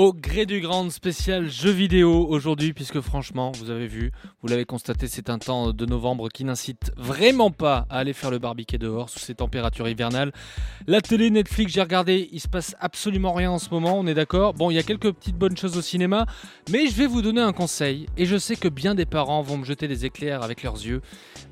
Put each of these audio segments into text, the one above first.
Au gré du grand spécial jeu vidéo aujourd'hui, puisque franchement, vous avez vu, vous l'avez constaté, c'est un temps de novembre qui n'incite vraiment pas à aller faire le barbecue dehors sous ces températures hivernales. La télé, Netflix, j'ai regardé, il se passe absolument rien en ce moment, on est d'accord. Bon, il y a quelques petites bonnes choses au cinéma, mais je vais vous donner un conseil, et je sais que bien des parents vont me jeter des éclairs avec leurs yeux,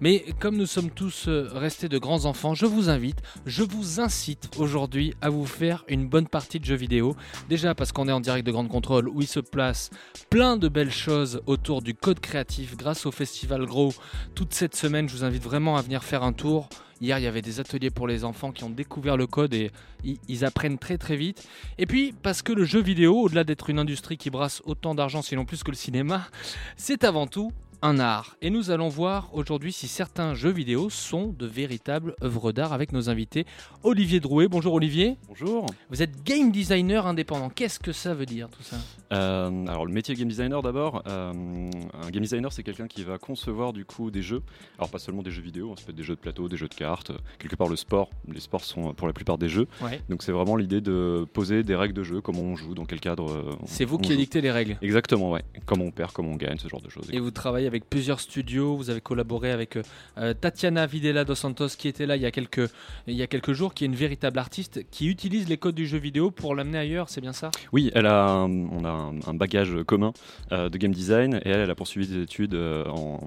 mais comme nous sommes tous euh, restés de grands enfants, je vous invite, je vous incite aujourd'hui à vous faire une bonne partie de jeux vidéo. Déjà parce qu'on est en direct de Grande Contrôle où il se place plein de belles choses autour du code créatif grâce au festival Gros. Toute cette semaine, je vous invite vraiment à venir faire un tour. Hier, il y avait des ateliers pour les enfants qui ont découvert le code et ils, apprennent très très vite. Et puis, parce que le jeu vidéo, au-delà d'être une industrie qui brasse autant d'argent, sinon plus que le cinéma, c'est avant tout un art. Et nous allons voir aujourd'hui si certains jeux vidéo sont de véritables œuvres d'art avec nos invités. Olivier Drouet, bonjour Olivier. Bonjour. Vous êtes game designer indépendant. Qu'est-ce que ça veut dire tout ça? Euh, alors le métier game designer d'abord. euh, un game designer c'est quelqu'un qui va concevoir du coup des jeux. Alors pas seulement des jeux vidéo, hein, ça peut être des jeux de plateau, des jeux de cartes, quelque part le sport. Les sports sont euh, pour la plupart des jeux. Ouais. Donc c'est vraiment l'idée de poser des règles de jeu, comment on joue, dans quel cadre. C'est vous qui dictez les règles. Exactement, ouais. Comment on perd, comment on gagne, ce genre de choses. Et vous travaillez avec plusieurs studios, vous avez collaboré avec euh, euh, Tatiana Videla dos Santos qui était là il y, a quelques, il y a quelques jours, qui est une véritable artiste qui utilise les codes du jeu vidéo pour l'amener ailleurs, c'est bien ça? Oui, elle a un- on a un, un bagage commun euh, de game design et elle, elle a poursuivi des études euh, en,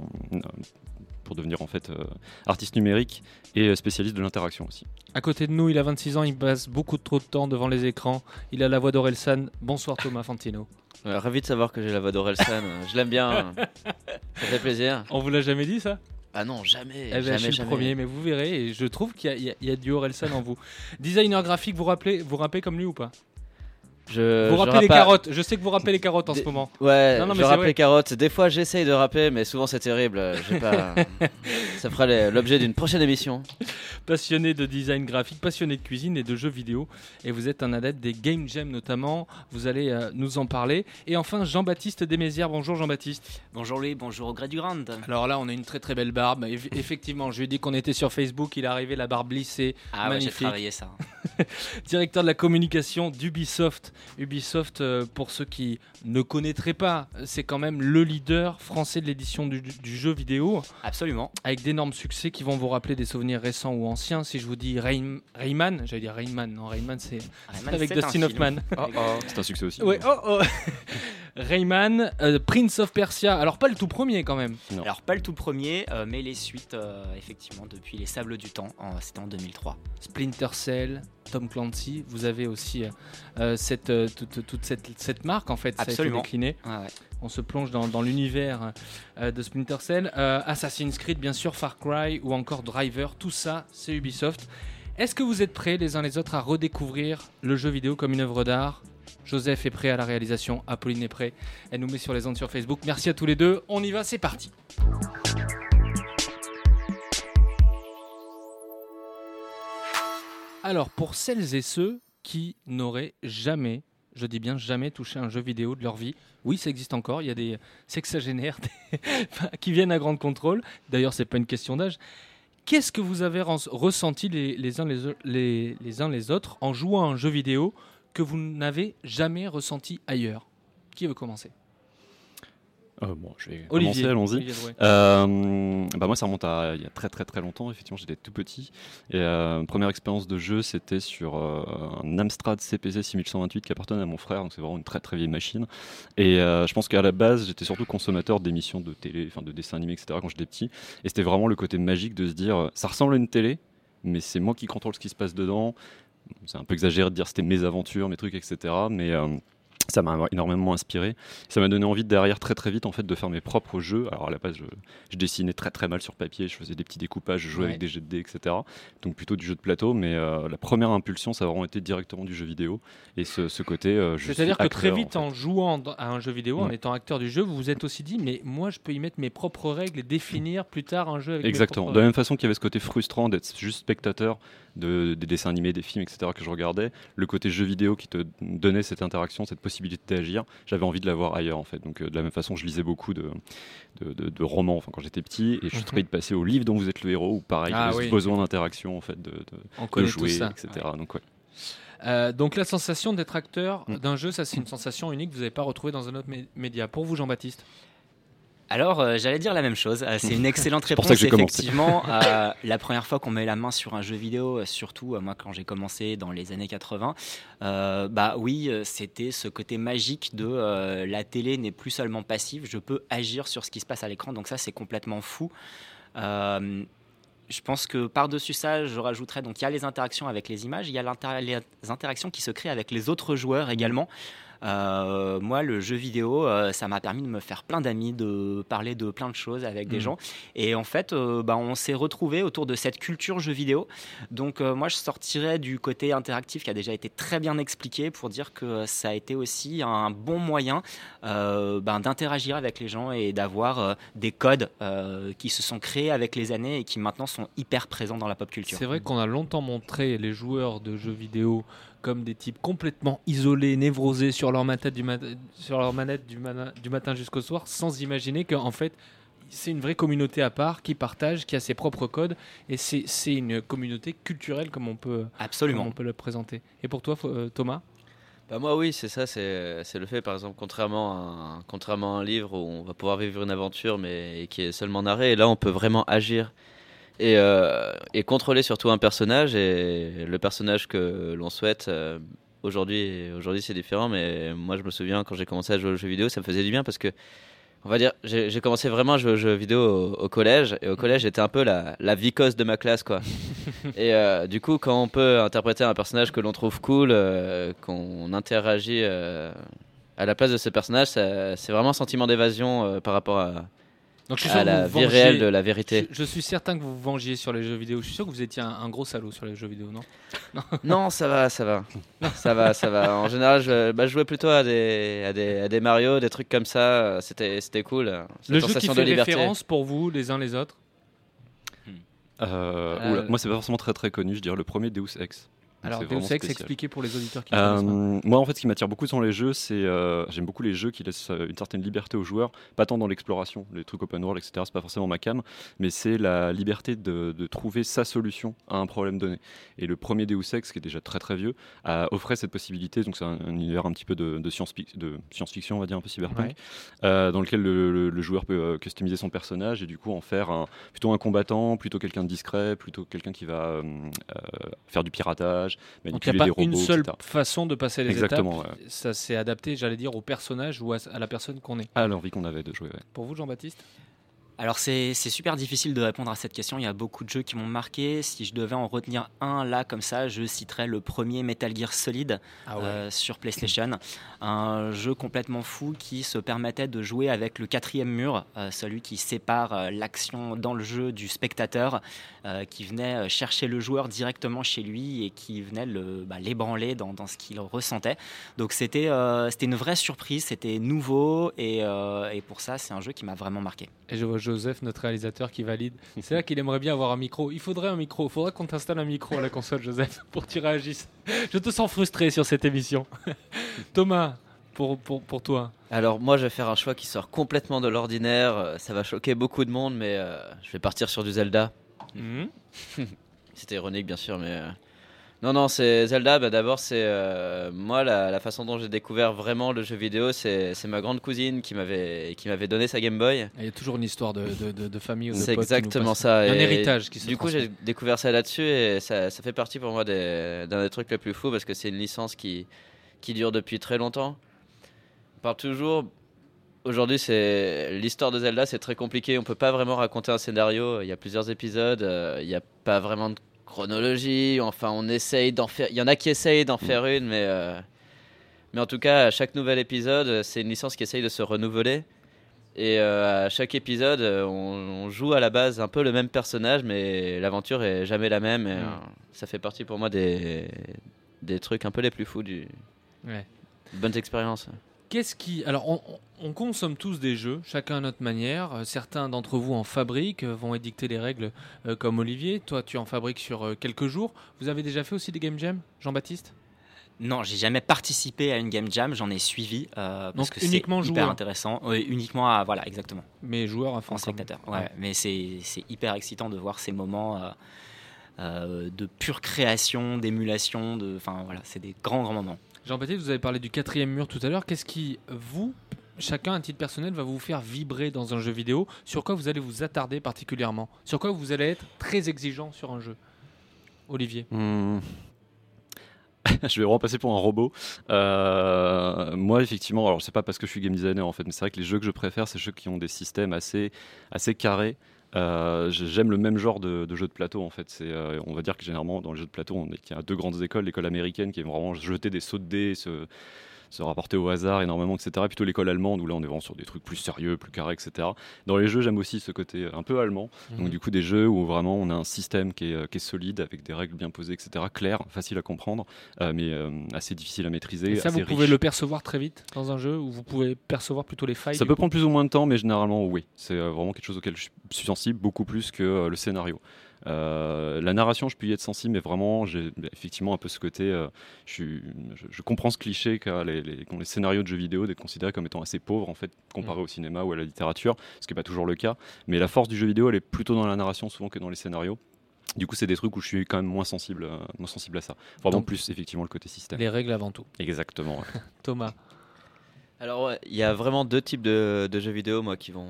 pour devenir en fait euh, artiste numérique et spécialiste de l'interaction aussi. À côté de nous, il a 26 ans, il passe beaucoup trop de temps devant les écrans, il a la voix d'Orelsan. Bonsoir Thomas Fantino. Euh, ravi de savoir que j'ai la voix d'Orelsan. je l'aime bien. Ça fait plaisir. On vous l'a jamais dit ça? Ah non, jamais. Eh ben, jamais, je suis jamais. le premier, mais vous verrez, et je trouve qu'il y a- y, y du Orelsan en vous. Designer graphique, vous rappelez, vous rappez comme lui ou pas? Je, Vous je rappelez les pas- carottes, je sais que vous rappelez les carottes en Des- ce moment. Ouais, Non, non, mais je rappe les carottes. Des fois, j'essaye de rapper, mais souvent c'est terrible. pas... Ça fera l'objet d'une prochaine émission. passionné de design graphique, passionné de cuisine et de jeux vidéo. Et vous êtes un adepte des game jams notamment. Vous allez euh, nous en parler. Et enfin, Jean-Baptiste Desmézières. Bonjour Jean-Baptiste. Bonjour Louis, bonjour au gré du Grand. Alors là, on a une très très belle barbe. Eff- Effectivement, je lui ai dit qu'on était sur Facebook. Il est arrivé, la barbe lissée. Ah ouais, j'ai travaillé ça. Directeur de la communication d'Ubisoft. Ubisoft, euh, pour ceux qui ne connaîtraient pas, c'est quand même le leader français de l'édition du, du jeu vidéo. Absolument. avec d'énormes succès qui vont vous rappeler des souvenirs récents ou anciens. Si je vous dis Rain- Rayman, j'allais dire Rayman, non Rayman c'est Rayman, avec Dustin. Hoffman. C'est un succès aussi. Ouais, oh, oh. Rayman, euh, Prince of Persia, alors pas le tout premier quand même. Non. Alors pas le tout premier, euh, mais les suites, euh, effectivement, depuis les Sables du Temps, en- c'était en 2003. Splinter Cell, Tom Clancy, vous avez aussi cette, euh, toute, toute cette, cette marque en fait, ça a été Absolument. décliné. Ouais, ouais. On se plonge dans, dans l'univers euh, de Splinter Cell. Euh, Assassin's Creed, bien sûr, Far Cry ou encore Driver, tout ça, c'est Ubisoft. Est-ce que vous êtes prêts les uns les autres à redécouvrir le jeu vidéo comme une œuvre d'art? Joseph est prêt à la réalisation, Apolline est prêt. Elle nous met sur les ondes sur Facebook. Merci à tous les deux. On y va, c'est parti. Alors, pour celles et ceux qui n'auraient jamais, je dis bien jamais, touché un jeu vidéo de leur vie, oui, ça existe encore. Il y a des sexagénaires qui viennent à grande contrôle. D'ailleurs, c'est pas une question d'âge. Qu'est-ce que vous avez ressenti les, uns les- les uns les autres en jouant à un jeu vidéo que vous n'avez jamais ressenti ailleurs? Qui veut commencer? Euh, bon, je vais Olivier. commencer, allons-y. Euh, bah moi, ça remonte à il y a très très très longtemps. Effectivement, j'étais tout petit. Et euh, première expérience de jeu, c'était sur euh, un Amstrad CPC 6128 qui appartenait à mon frère. Donc c'est vraiment une très très vieille machine. Et je pense qu'à la base, j'étais surtout consommateur d'émissions de télé, enfin de dessins animés, etc. Quand j'étais petit. Et c'était vraiment le côté magique de se dire, ça ressemble à une télé, mais c'est moi qui contrôle ce qui se passe dedans. C'est un peu exagéré de dire c'était mes aventures, mes trucs, etc. Mais ça m'a énormément inspiré. Ça m'a donné envie derrière très très vite en fait de faire mes propres jeux. Alors à la base, je, je dessinais très très mal sur papier, je faisais des petits découpages, je jouais Ouais. avec des jets de dés, etc. Donc plutôt du jeu de plateau. Mais euh, la première impulsion, ça a vraiment été directement du jeu vidéo et ce, ce côté. euh, C'est-à-dire que très vite, en en, jouant à un jeu vidéo, en étant acteur du jeu, vous vous êtes aussi dit, mais moi, je peux y mettre mes propres règles et définir plus tard un jeu avec Exactement. De la même façon qu'il y avait ce côté frustrant d'être juste spectateur de, des dessins animés, des films, etc. que je regardais, le côté jeu vidéo qui te donnait cette interaction, cette possibilité d'agir, j'avais envie de l'avoir ailleurs en fait. Donc euh, de la même façon, je lisais beaucoup de, de, de- de romans enfin, quand j'étais petit et je suis Mhm. très vite passé au livre dont vous êtes le héros ou pareil, Ah oui. besoin d'interaction en fait, de, de- de jouer, ça. etc. Donc ouais. Euh, donc la sensation d'être acteur Mm. d'un jeu, ça c'est une sensation unique que vous n'avez pas retrouvée dans un autre mé- média. Pour vous, Jean-Baptiste? Alors, euh, j'allais dire la même chose. Euh, c'est une excellente C'est pour réponse. ça que j'ai commencé. Effectivement, euh, la première fois qu'on met la main sur un jeu vidéo, surtout moi quand j'ai commencé dans les années 80, euh, bah oui, c'était ce côté magique de la télé n'est plus seulement passive, je peux agir sur ce qui se passe à l'écran. Donc ça, c'est complètement fou. Je pense que par-dessus ça, je rajouterais donc il y a les interactions avec les images, il y a les interactions qui se créent avec les autres joueurs également. Euh, moi, le jeu vidéo, euh, ça m'a permis de me faire plein d'amis, de parler de plein de choses avec des Mhm. gens. Et en fait, euh, bah, on s'est retrouvés autour de cette culture jeu vidéo. Donc, moi, je sortirais du côté interactif qui a déjà été très bien expliqué pour dire que ça a été aussi un bon moyen ben, d'interagir avec les gens et d'avoir des codes qui se sont créés avec les années et qui maintenant sont hyper présents dans la pop culture. C'est vrai qu'on a longtemps montré les joueurs de jeux vidéo comme des types complètement isolés, névrosés sur leur manette du, mat- sur leur manette du, matin jusqu'au soir, sans imaginer qu'en fait, c'est une vraie communauté à part qui partage, qui a ses propres codes, et c'est c'est une communauté culturelle comme on peut, comme Absolument. on peut le présenter. Et pour toi, euh, Thomas? Bah moi oui, c'est ça, c'est c'est le fait par exemple contrairement à un, contrairement à un livre où on va pouvoir vivre une aventure mais qui est seulement narrée et là on peut vraiment agir et, euh, et contrôler surtout un personnage et le personnage que l'on souhaite euh, aujourd'hui aujourd'hui c'est différent mais moi je me souviens quand j'ai commencé à jouer aux jeux vidéo ça me faisait du bien parce que on va dire j'ai commencé vraiment à jouer aux jeux vidéo au, au collège et au collège j'étais un peu la, la vicose de ma classe quoi. Et euh, du coup, quand on peut interpréter un personnage que l'on trouve cool, qu'on interagit à la place de ce personnage, c'est vraiment un sentiment d'évasion par rapport à, Donc, je suis à la vous vie réelle de la vérité. Je, je suis certain que vous vous vengiez sur les jeux vidéo. Je suis sûr que vous étiez un, un gros salaud sur les jeux vidéo, non Non, ça va, ça va. ça va, ça va. En général, je, bah, je jouais plutôt à des, à, des, à des Mario, des trucs comme ça. C'était c'était cool. Cette Le jeu qui sensation fait de liberté. référence pour vous, les uns les autres Euh, Euh, oula, moi, c'est pas forcément très très connu. Je dirais le premier Deus Ex. Alors, Deus Ex, expliquez pour les auditeurs qui. Euh, moi, en fait, ce qui m'attire beaucoup dans les jeux, c'est euh, j'aime beaucoup les jeux qui laissent euh, une certaine liberté aux joueurs, pas tant dans l'exploration, les trucs open world, etc. C'est pas forcément ma cam, mais c'est la liberté de, de trouver sa solution à un problème donné. Et le premier Deus Ex, qui est déjà très très vieux, a offrait cette possibilité. Donc, c'est un, un univers un petit peu de, de science de science-fiction, on va dire un peu cyberpunk, Ouais. euh, dans lequel le, le- le joueur peut euh, customiser son personnage et du coup en faire un, plutôt un combattant, plutôt quelqu'un de discret, plutôt quelqu'un qui va faire du piratage, Donc il n'y a pas des robots, une seule etc. façon de passer les Exactement, étapes. Ça s'est adapté, j'allais dire, au personnage ou à, à la personne qu'on est. À l'envie qu'on avait de jouer. ouais. Pour vous, Jean-Baptiste? Alors c'est super difficile de répondre à cette question. Il y a beaucoup de jeux qui m'ont marqué. Si je devais en retenir un là comme ça, je citerais le premier Metal Gear Solid Ah euh, sur PlayStation. Un jeu complètement fou qui se permettait de jouer avec le quatrième mur, euh, celui qui sépare euh, l'action dans le jeu du spectateur, qui venait chercher le joueur directement chez lui et qui venait bah, l'ébranler dans, dans ce qu'il ressentait. Donc c'était une vraie surprise, c'était nouveau et, et pour ça c'est un jeu qui m'a vraiment marqué. Et je vois Joseph, notre réalisateur, qui valide. C'est là qu'il aimerait bien avoir un micro. Il faudrait un micro. Il faudrait qu'on t'installe un micro à la console, Joseph, pour que tu réagisses. Je te sens frustré sur cette émission. Thomas, pour, pour, pour toi. Alors moi je vais faire un choix qui sort complètement de l'ordinaire, ça va choquer beaucoup de monde mais euh, je vais partir sur du Zelda. Mhm. C'était ironique bien sûr mais... euh, Non non c'est Zelda, bah, d'abord c'est... euh, Moi la, la façon dont j'ai découvert vraiment le jeu vidéo c'est ma grande cousine qui m'avait qui m'avait donné sa Game Boy. Il y a toujours une histoire de, de, de- de famille ou de C'est exactement ça. Un héritage qui se Du coup j'ai découvert ça là-dessus et ça, ça fait partie pour moi des- d'un des trucs les plus fous parce que c'est une licence qui, qui dure depuis très longtemps. On parle toujours... Aujourd'hui, c'est l'histoire de Zelda, c'est très compliqué. On peut pas vraiment raconter un scénario. Il y a plusieurs épisodes. euh, Il n'y a pas vraiment de chronologie. Enfin, on essaye d'en faire. Il y en a qui essayent d'en faire une, mais euh, Mais en tout cas, à chaque nouvel épisode, c'est une licence qui essaye de se renouveler. Et euh, à chaque épisode, euh, on, on joue à la base un peu le même personnage, mais l'aventure est jamais la même. et, Mm. euh, ça fait partie pour moi des, des trucs un peu les plus fous du. Ouais. Bonnes expériences. Qu'est-ce qui. Alors, on, on- on consomme tous des jeux, chacun à notre manière. Euh, Certains d'entre vous en fabriquent, euh, vont édicter les règles euh, comme Olivier. Toi, tu en fabriques sur euh, quelques jours. Vous avez déjà fait aussi des game jams, Jean-Baptiste? Non, j'ai jamais participé à une game jam, j'en ai suivi euh, parce Donc, que c'est uniquement hyper joueur. intéressant. Oui, uniquement à voilà, exactement. Mais joueurs à fond. En spectateur. Ouais, Ouais. mais c'est c'est hyper excitant de voir ces moments de pure création, d'émulation, de enfin voilà, c'est des grands grands moments. Jean-Baptiste, vous avez parlé du quatrième mur tout à l'heure. Qu'est-ce qui, vous, chacun à titre personnel, va vous faire vibrer dans un jeu vidéo? Sur quoi vous allez vous attarder particulièrement? Sur quoi vous allez être très exigeant sur un jeu? Olivier Hmm. je vais vraiment passer pour un robot. Euh, moi, effectivement, alors c'est pas parce que je suis game designer en fait, mais c'est vrai que les jeux que je préfère, c'est ceux qui ont des systèmes assez, assez carrés. Euh, j'ai- J'aime le même genre de, de jeu de plateau en fait. Euh, on va dire que généralement dans les jeux de plateau, on il y a deux grandes écoles, l'école américaine qui est vraiment jeter des sauts de dés, se rapporter au hasard énormément, etc. Et plutôt l'école allemande où là on est vraiment sur des trucs plus sérieux, plus carrés, etc. Dans les jeux, j'aime aussi ce côté un peu allemand. Donc Mhm. du coup des jeux où vraiment on a un système qui est, euh, qui est solide avec des règles bien posées, etc. Clair, facile à comprendre, euh, mais euh, assez difficile à maîtriser. Et ça, assez vous pouvez riche. le percevoir très vite dans un jeu ou vous pouvez percevoir plutôt les failles Ça peut coup prendre plus ou moins de temps, mais généralement oui. C'est euh, vraiment quelque chose auquel je suis sensible beaucoup plus que euh, le scénario. Euh, la narration, je peux y être sensible, mais vraiment, j'ai effectivement un peu ce côté. euh, je, suis- je, je comprends ce cliché qu'ont les, les, qu'ont les scénarios de jeux vidéo d'être considérés comme étant assez pauvres en fait, comparé Mm. au cinéma ou à la littérature, ce qui n'est pas toujours le cas. Mais la force du jeu vidéo, elle est plutôt dans la narration souvent que dans les scénarios. Du coup, c'est des trucs où je suis quand même moins sensible, euh, moins sensible à ça. Vraiment Donc, plus effectivement le côté système. Les règles avant tout. Exactement. ouais. Thomas. Alors, ouais, il y a vraiment deux types de, de jeux vidéo, moi, qui vont,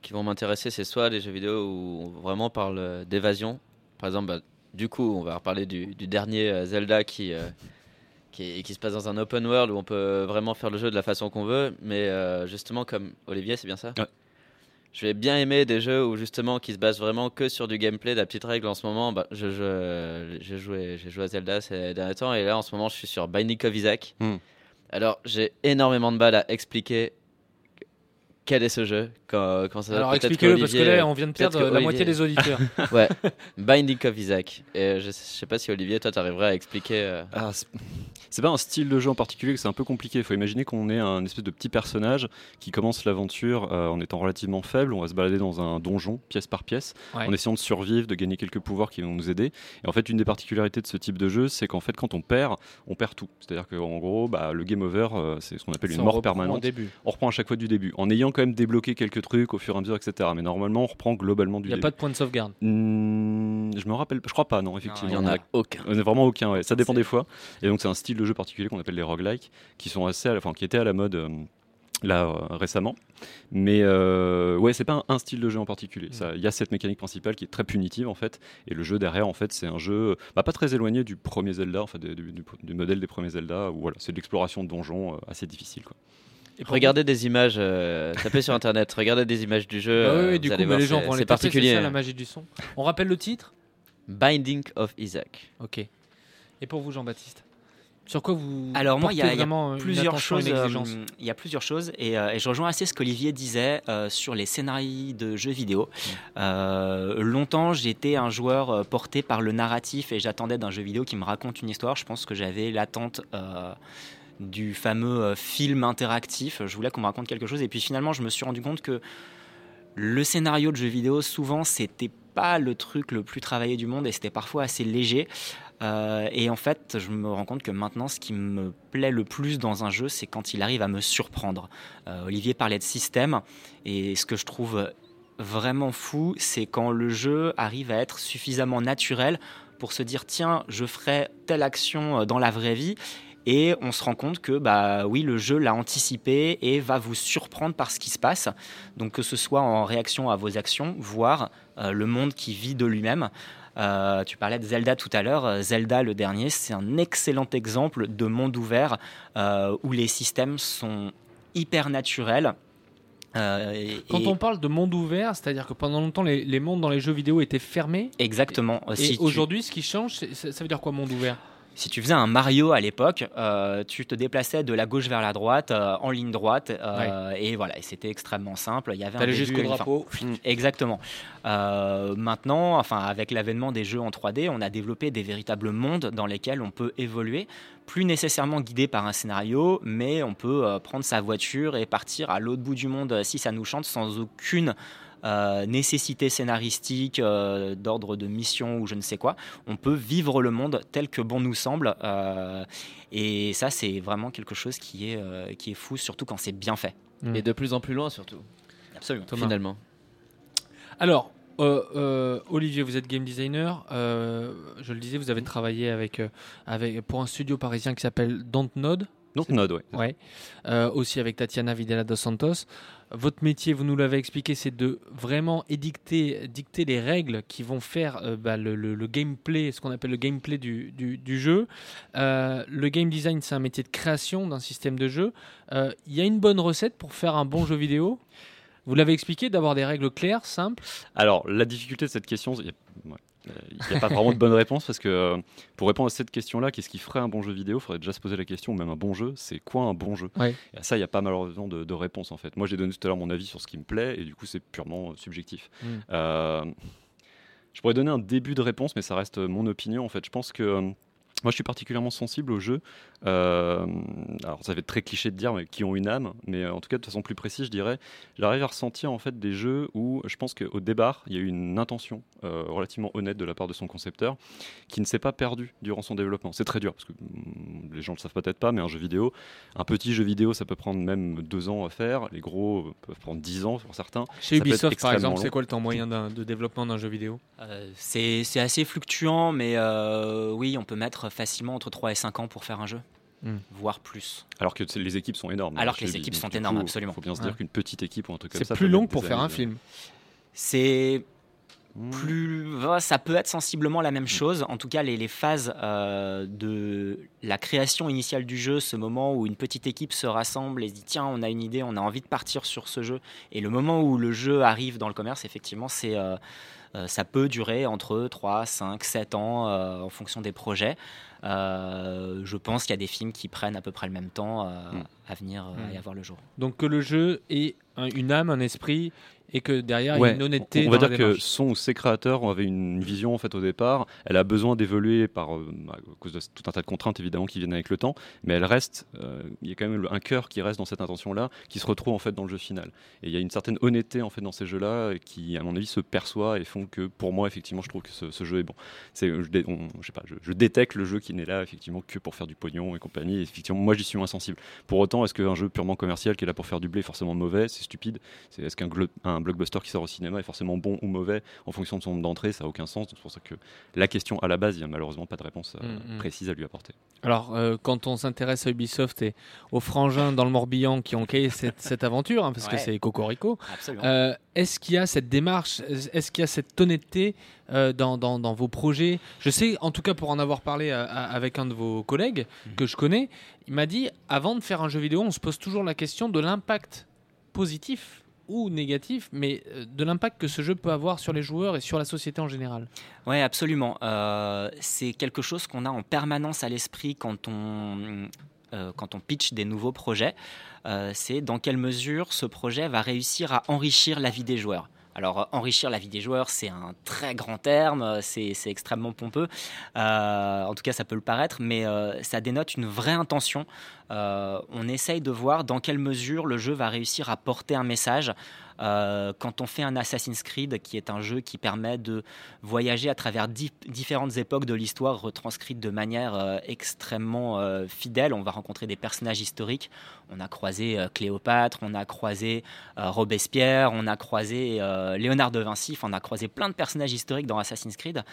qui vont m'intéresser. C'est soit des jeux vidéo où on vraiment parle euh, d'évasion. Par exemple, bah, du coup, on va reparler du, du dernier euh, Zelda qui, euh, qui, se passe dans un open world où on peut vraiment faire le jeu de la façon qu'on veut. Mais euh, justement, comme Olivier, c'est bien ça? Ouais. Je vais bien aimer des jeux où justement qui se basent vraiment que sur du gameplay, de la petite règle. En ce moment, bah, je, je- j'ai joué, j'ai joué à Zelda ces derniers temps et là en ce moment je suis sur Binding of Isaac. Hmm. Alors j'ai énormément de mal à expliquer quel est ce jeu. Quand, quand ça Alors expliquez-le parce que là, on vient de perdre la Olivier- moitié des auditeurs. Ouais, Binding of Isaac. Et je, je sais pas si Olivier, toi, t'arriverais à expliquer. euh, Ah, c'est- pas un style de jeu en particulier, que c'est un peu compliqué. Il faut imaginer qu'on est un espèce de petit personnage qui commence l'aventure euh, en étant relativement faible. On va se balader dans un donjon, pièce par pièce, Ouais. en essayant de survivre, de gagner quelques pouvoirs qui vont nous aider. Et en fait, une des particularités de ce type de jeu, c'est qu'en fait, quand on perd, on perd tout. C'est-à-dire qu'en gros, bah, le game over, euh, c'est ce qu'on appelle une mort au permanente. début. On reprend à chaque fois du début, en ayant quand même débloqué quelques trucs au fur et à mesure, etc. Mais normalement, on reprend globalement du Il n'y a début. pas de point de sauvegarde. Hmm, je me rappelle, je crois pas, non, effectivement. Il y en a aucun. On est vraiment aucun, ouais. ça dépend des fois. Et donc c'est un style de jeu particulier qu'on appelle les roguelikes, qui sont assez, à la- enfin qui étaient à la mode euh, là euh, récemment. Mais euh, ouais, c'est pas un, un style de jeu en particulier. Il y a cette mécanique principale qui est très punitive en fait, et le jeu derrière en fait c'est un jeu bah, pas très éloigné du premier Zelda, enfin du, du- du modèle des premiers Zelda, où voilà, c'est de l'exploration de donjons euh, assez difficile quoi. Et Regardez des images, euh, tapez sur internet, regardez des images du jeu. Bah oui, euh, oui, du vous coup, allez voir, les gens vont les C'est taper, particulier. C'est ça la magie du son. On rappelle le titre? Binding of Isaac. Ok. Et pour vous, Jean-Baptiste Sur quoi vous Alors moi, il y a- y une plusieurs choses. euh, Il y a plusieurs choses et, euh, et je rejoins assez ce qu'Olivier disait euh, sur les scénarios de jeux vidéo. Euh, longtemps, j'étais un joueur euh, porté par le narratif et j'attendais d'un jeu vidéo qui me raconte une histoire. Je pense que j'avais l'attente. Du fameux euh, film interactif, je voulais qu'on me raconte quelque chose et puis finalement je me suis rendu compte que le scénario de jeu vidéo souvent c'était pas le truc le plus travaillé du monde et c'était parfois assez léger euh, et en fait, je me rends compte que maintenant, ce qui me plaît le plus dans un jeu, c'est quand il arrive à me surprendre. Euh, Olivier parlait de système, et ce que je trouve vraiment fou, c'est quand le jeu arrive à être suffisamment naturel pour se dire tiens, je ferai telle action dans la vraie vie. Et on se rend compte que bah oui, le jeu l'a anticipé et va vous surprendre par ce qui se passe. Donc que ce soit en réaction à vos actions, voire euh, le monde qui vit de lui-même. Euh, tu parlais de Zelda tout à l'heure. Euh, Zelda, le dernier, c'est un excellent exemple de monde ouvert euh, où les systèmes sont hyper naturels. Euh, et- Quand et- on parle de monde ouvert, c'est-à-dire que pendant longtemps, les, les mondes dans les jeux vidéo étaient fermés. Exactement. Et Si tu- aujourd'hui, ce qui change, ça veut dire quoi, monde ouvert? Si tu faisais un Mario à l'époque, euh, tu te déplaçais de la gauche vers la droite euh, en ligne droite euh, et voilà, et c'était extrêmement simple. Il y avait un jusqu'au fin. drapeau. Exactement. Euh, maintenant, enfin, avec l'avènement des jeux en 3D, on a développé des véritables mondes dans lesquels on peut évoluer, plus nécessairement guidé par un scénario, mais on peut prendre sa voiture et partir à l'autre bout du monde si ça nous chante sans aucune euh, nécessité scénaristique euh, d'ordre de mission ou je ne sais quoi. On peut vivre le monde tel que bon nous semble. euh, et ça, c'est vraiment quelque chose qui est, euh, qui est fou, surtout quand c'est bien fait. Et de plus en plus loin surtout, Absolument. Thomas. finalement. Alors, euh, euh, Olivier, vous êtes game designer. Euh, je le disais, vous avez travaillé avec, avec, pour un studio parisien qui s'appelle Dontnod. Donc Node, ouais. Ouais. Euh, aussi avec Tatiana Videla dos Santos. Votre métier, vous nous l'avez expliqué, c'est de vraiment édicter, dicter les règles qui vont faire euh, bah, le, gameplay, ce qu'on appelle le gameplay du, jeu. Euh, le game design, c'est un métier de création d'un système de jeu. Euh, Il y a une bonne recette pour faire un bon jeu vidéo? Vous l'avez expliqué, d'avoir des règles claires, simples. Alors, la difficulté de cette question, euh, il y a pas vraiment de bonne réponse parce que euh, pour répondre à cette question-là, qu'est-ce qui ferait un bon jeu vidéo? Il faudrait déjà se poser la question, même un bon jeu, c'est quoi un bon jeu? Ouais. Et à ça, il n'y a pas malheureusement de, de réponse en fait. Moi, j'ai donné tout à l'heure mon avis sur ce qui me plaît et du coup, c'est purement euh, subjectif. Mm. Euh, je pourrais donner un début de réponse, mais ça reste mon opinion en fait. Je pense que. moi, je suis particulièrement sensible aux jeux. euh, alors, ça va être très cliché de dire, mais qui ont une âme. Mais euh, en tout cas, de façon plus précise, je dirais, j'arrive à ressentir en fait des jeux où je pense qu'au départ, il y a eu une intention euh, relativement honnête de la part de son concepteur, qui ne s'est pas perdu durant son développement. C'est très dur parce que mm, les gens le savent peut-être pas, mais un jeu vidéo, un petit jeu vidéo, ça peut prendre même deux ans à faire. Les gros euh, peuvent prendre dix ans pour certains. Chez Ça Ubisoft, par exemple, c'est quoi le temps moyen de développement d'un jeu vidéo? Euh, c'est c'est assez fluctuant, mais euh, oui, on peut mettre facilement entre 3 et 5 ans pour faire un jeu, Hmm. voire plus. Alors que c'est- les équipes sont énormes. Alors hein, que les équipes sont énormes, coup, absolument. Il faut bien se Ouais. dire qu'une petite équipe ou un truc comme C'est ça. plus peut long pour faire un film. C'est. Plus, ouais, ça peut être sensiblement la même chose. En tout cas, les, les phases euh, de la création initiale du jeu, ce moment où une petite équipe se rassemble et se dit tiens, on a une idée, on a envie de partir sur ce jeu, et le moment où le jeu arrive dans le commerce, effectivement, c'est euh, euh, ça peut durer entre 3, 5, 7 ans euh, en fonction des projets. Euh, je pense qu'il y a des films qui prennent à peu près le même temps euh, Mm. à venir et à voir le jour. Donc que le jeu ait un- une âme, un esprit, et que derrière, il y a une honnêteté on va dans dire que son ou ses créateurs avaient une vision en fait au départ. Elle a besoin d'évoluer par euh, à cause de tout un tas de contraintes évidemment qui viennent avec le temps, mais elle reste. euh, il y a quand même un cœur qui reste dans cette intention-là, qui se retrouve en fait dans le jeu final. Et il y a une certaine honnêteté en fait dans ces jeux-là qui, à mon avis, se perçoit et font que pour moi effectivement, je trouve que ce, ce jeu est bon. C'est, je, je sais pas, je, je détecte le jeu qui n'est là effectivement que pour faire du pognon et compagnie. Et effectivement, moi j'y suis moins sensible. Pour autant, est-ce qu'un jeu purement commercial qui est là pour faire du blé est forcément mauvais? C'est stupide. C'est, est-ce qu'un un blockbuster qui sort au cinéma est forcément bon ou mauvais en fonction de son nombre d'entrées Ça n'a aucun sens. C'est pour ça que la question à la base, il n'y a malheureusement pas de réponse euh, Mm, mm. précise à lui apporter. Alors, euh, quand on s'intéresse à Ubisoft et aux frangins dans le Morbihan qui ont créé cette, cette aventure, hein, parce que c'est Cocorico, euh, est-ce qu'il y a cette démarche, est-ce qu'il y a cette honnêteté euh, dans, dans- dans vos projets? Je sais, en tout cas pour en avoir parlé à- à- avec un de vos collègues que je connais, il m'a dit, avant de faire un jeu vidéo, on se pose toujours la question de l'impact positif ou négatif, mais euh, de l'impact que ce jeu peut avoir sur les joueurs et sur la société en général. Oui, absolument. Euh, c'est quelque chose qu'on a en permanence à l'esprit quand on, euh, quand on pitch des nouveaux projets. Euh, c'est dans quelle mesure ce projet va réussir à enrichir la vie des joueurs. Alors, euh, enrichir la vie des joueurs, c'est un très grand terme, euh, c'est extrêmement pompeux. Euh, en tout cas, ça peut le paraître, mais ça dénote une vraie intention. On essaye de voir dans quelle mesure le jeu va réussir à porter un message. Euh, quand on fait un Assassin's Creed, qui est un jeu qui permet de voyager à travers di- différentes époques de l'histoire retranscrites de manière euh, extrêmement euh, fidèle. On va rencontrer des personnages historiques. On a croisé Cléopâtre, on a croisé Robespierre, on a croisé Léonard de Vinci, enfin, on a croisé plein de personnages historiques dans Assassin's Creed.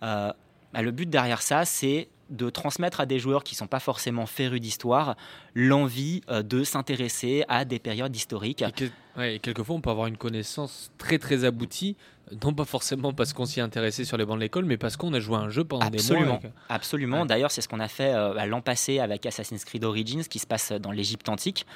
Bah, le but derrière ça, c'est de transmettre à des joueurs qui ne sont pas forcément férus d'histoire l'envie euh, de s'intéresser à des périodes historiques. Et, que- ouais, et quelquefois, on peut avoir une connaissance très très aboutie, non pas forcément parce qu'on s'y est intéressé sur les bancs de l'école, mais parce qu'on a joué à un jeu pendant des mois. avec- Absolument. Ouais. D'ailleurs, c'est ce qu'on a fait euh, bah, l'an passé avec Assassin's Creed Origins, qui se passe dans l'Égypte antique.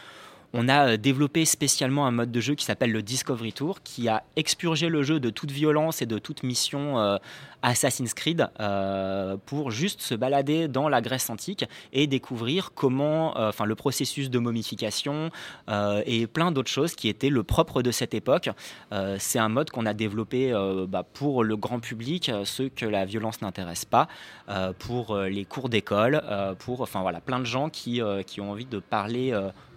On a euh, développé spécialement un mode de jeu qui s'appelle le Discovery Tour, qui a expurgé le jeu de toute violence et de toute mission euh, Assassin's Creed euh, pour juste se balader dans la Grèce antique et découvrir comment, enfin le processus de momification et plein d'autres choses qui étaient le propre de cette époque. C'est un mode qu'on a développé bah, pour le grand public, ceux que la violence n'intéresse pas, pour les cours d'école, pour enfin voilà plein de gens qui, ont envie de parler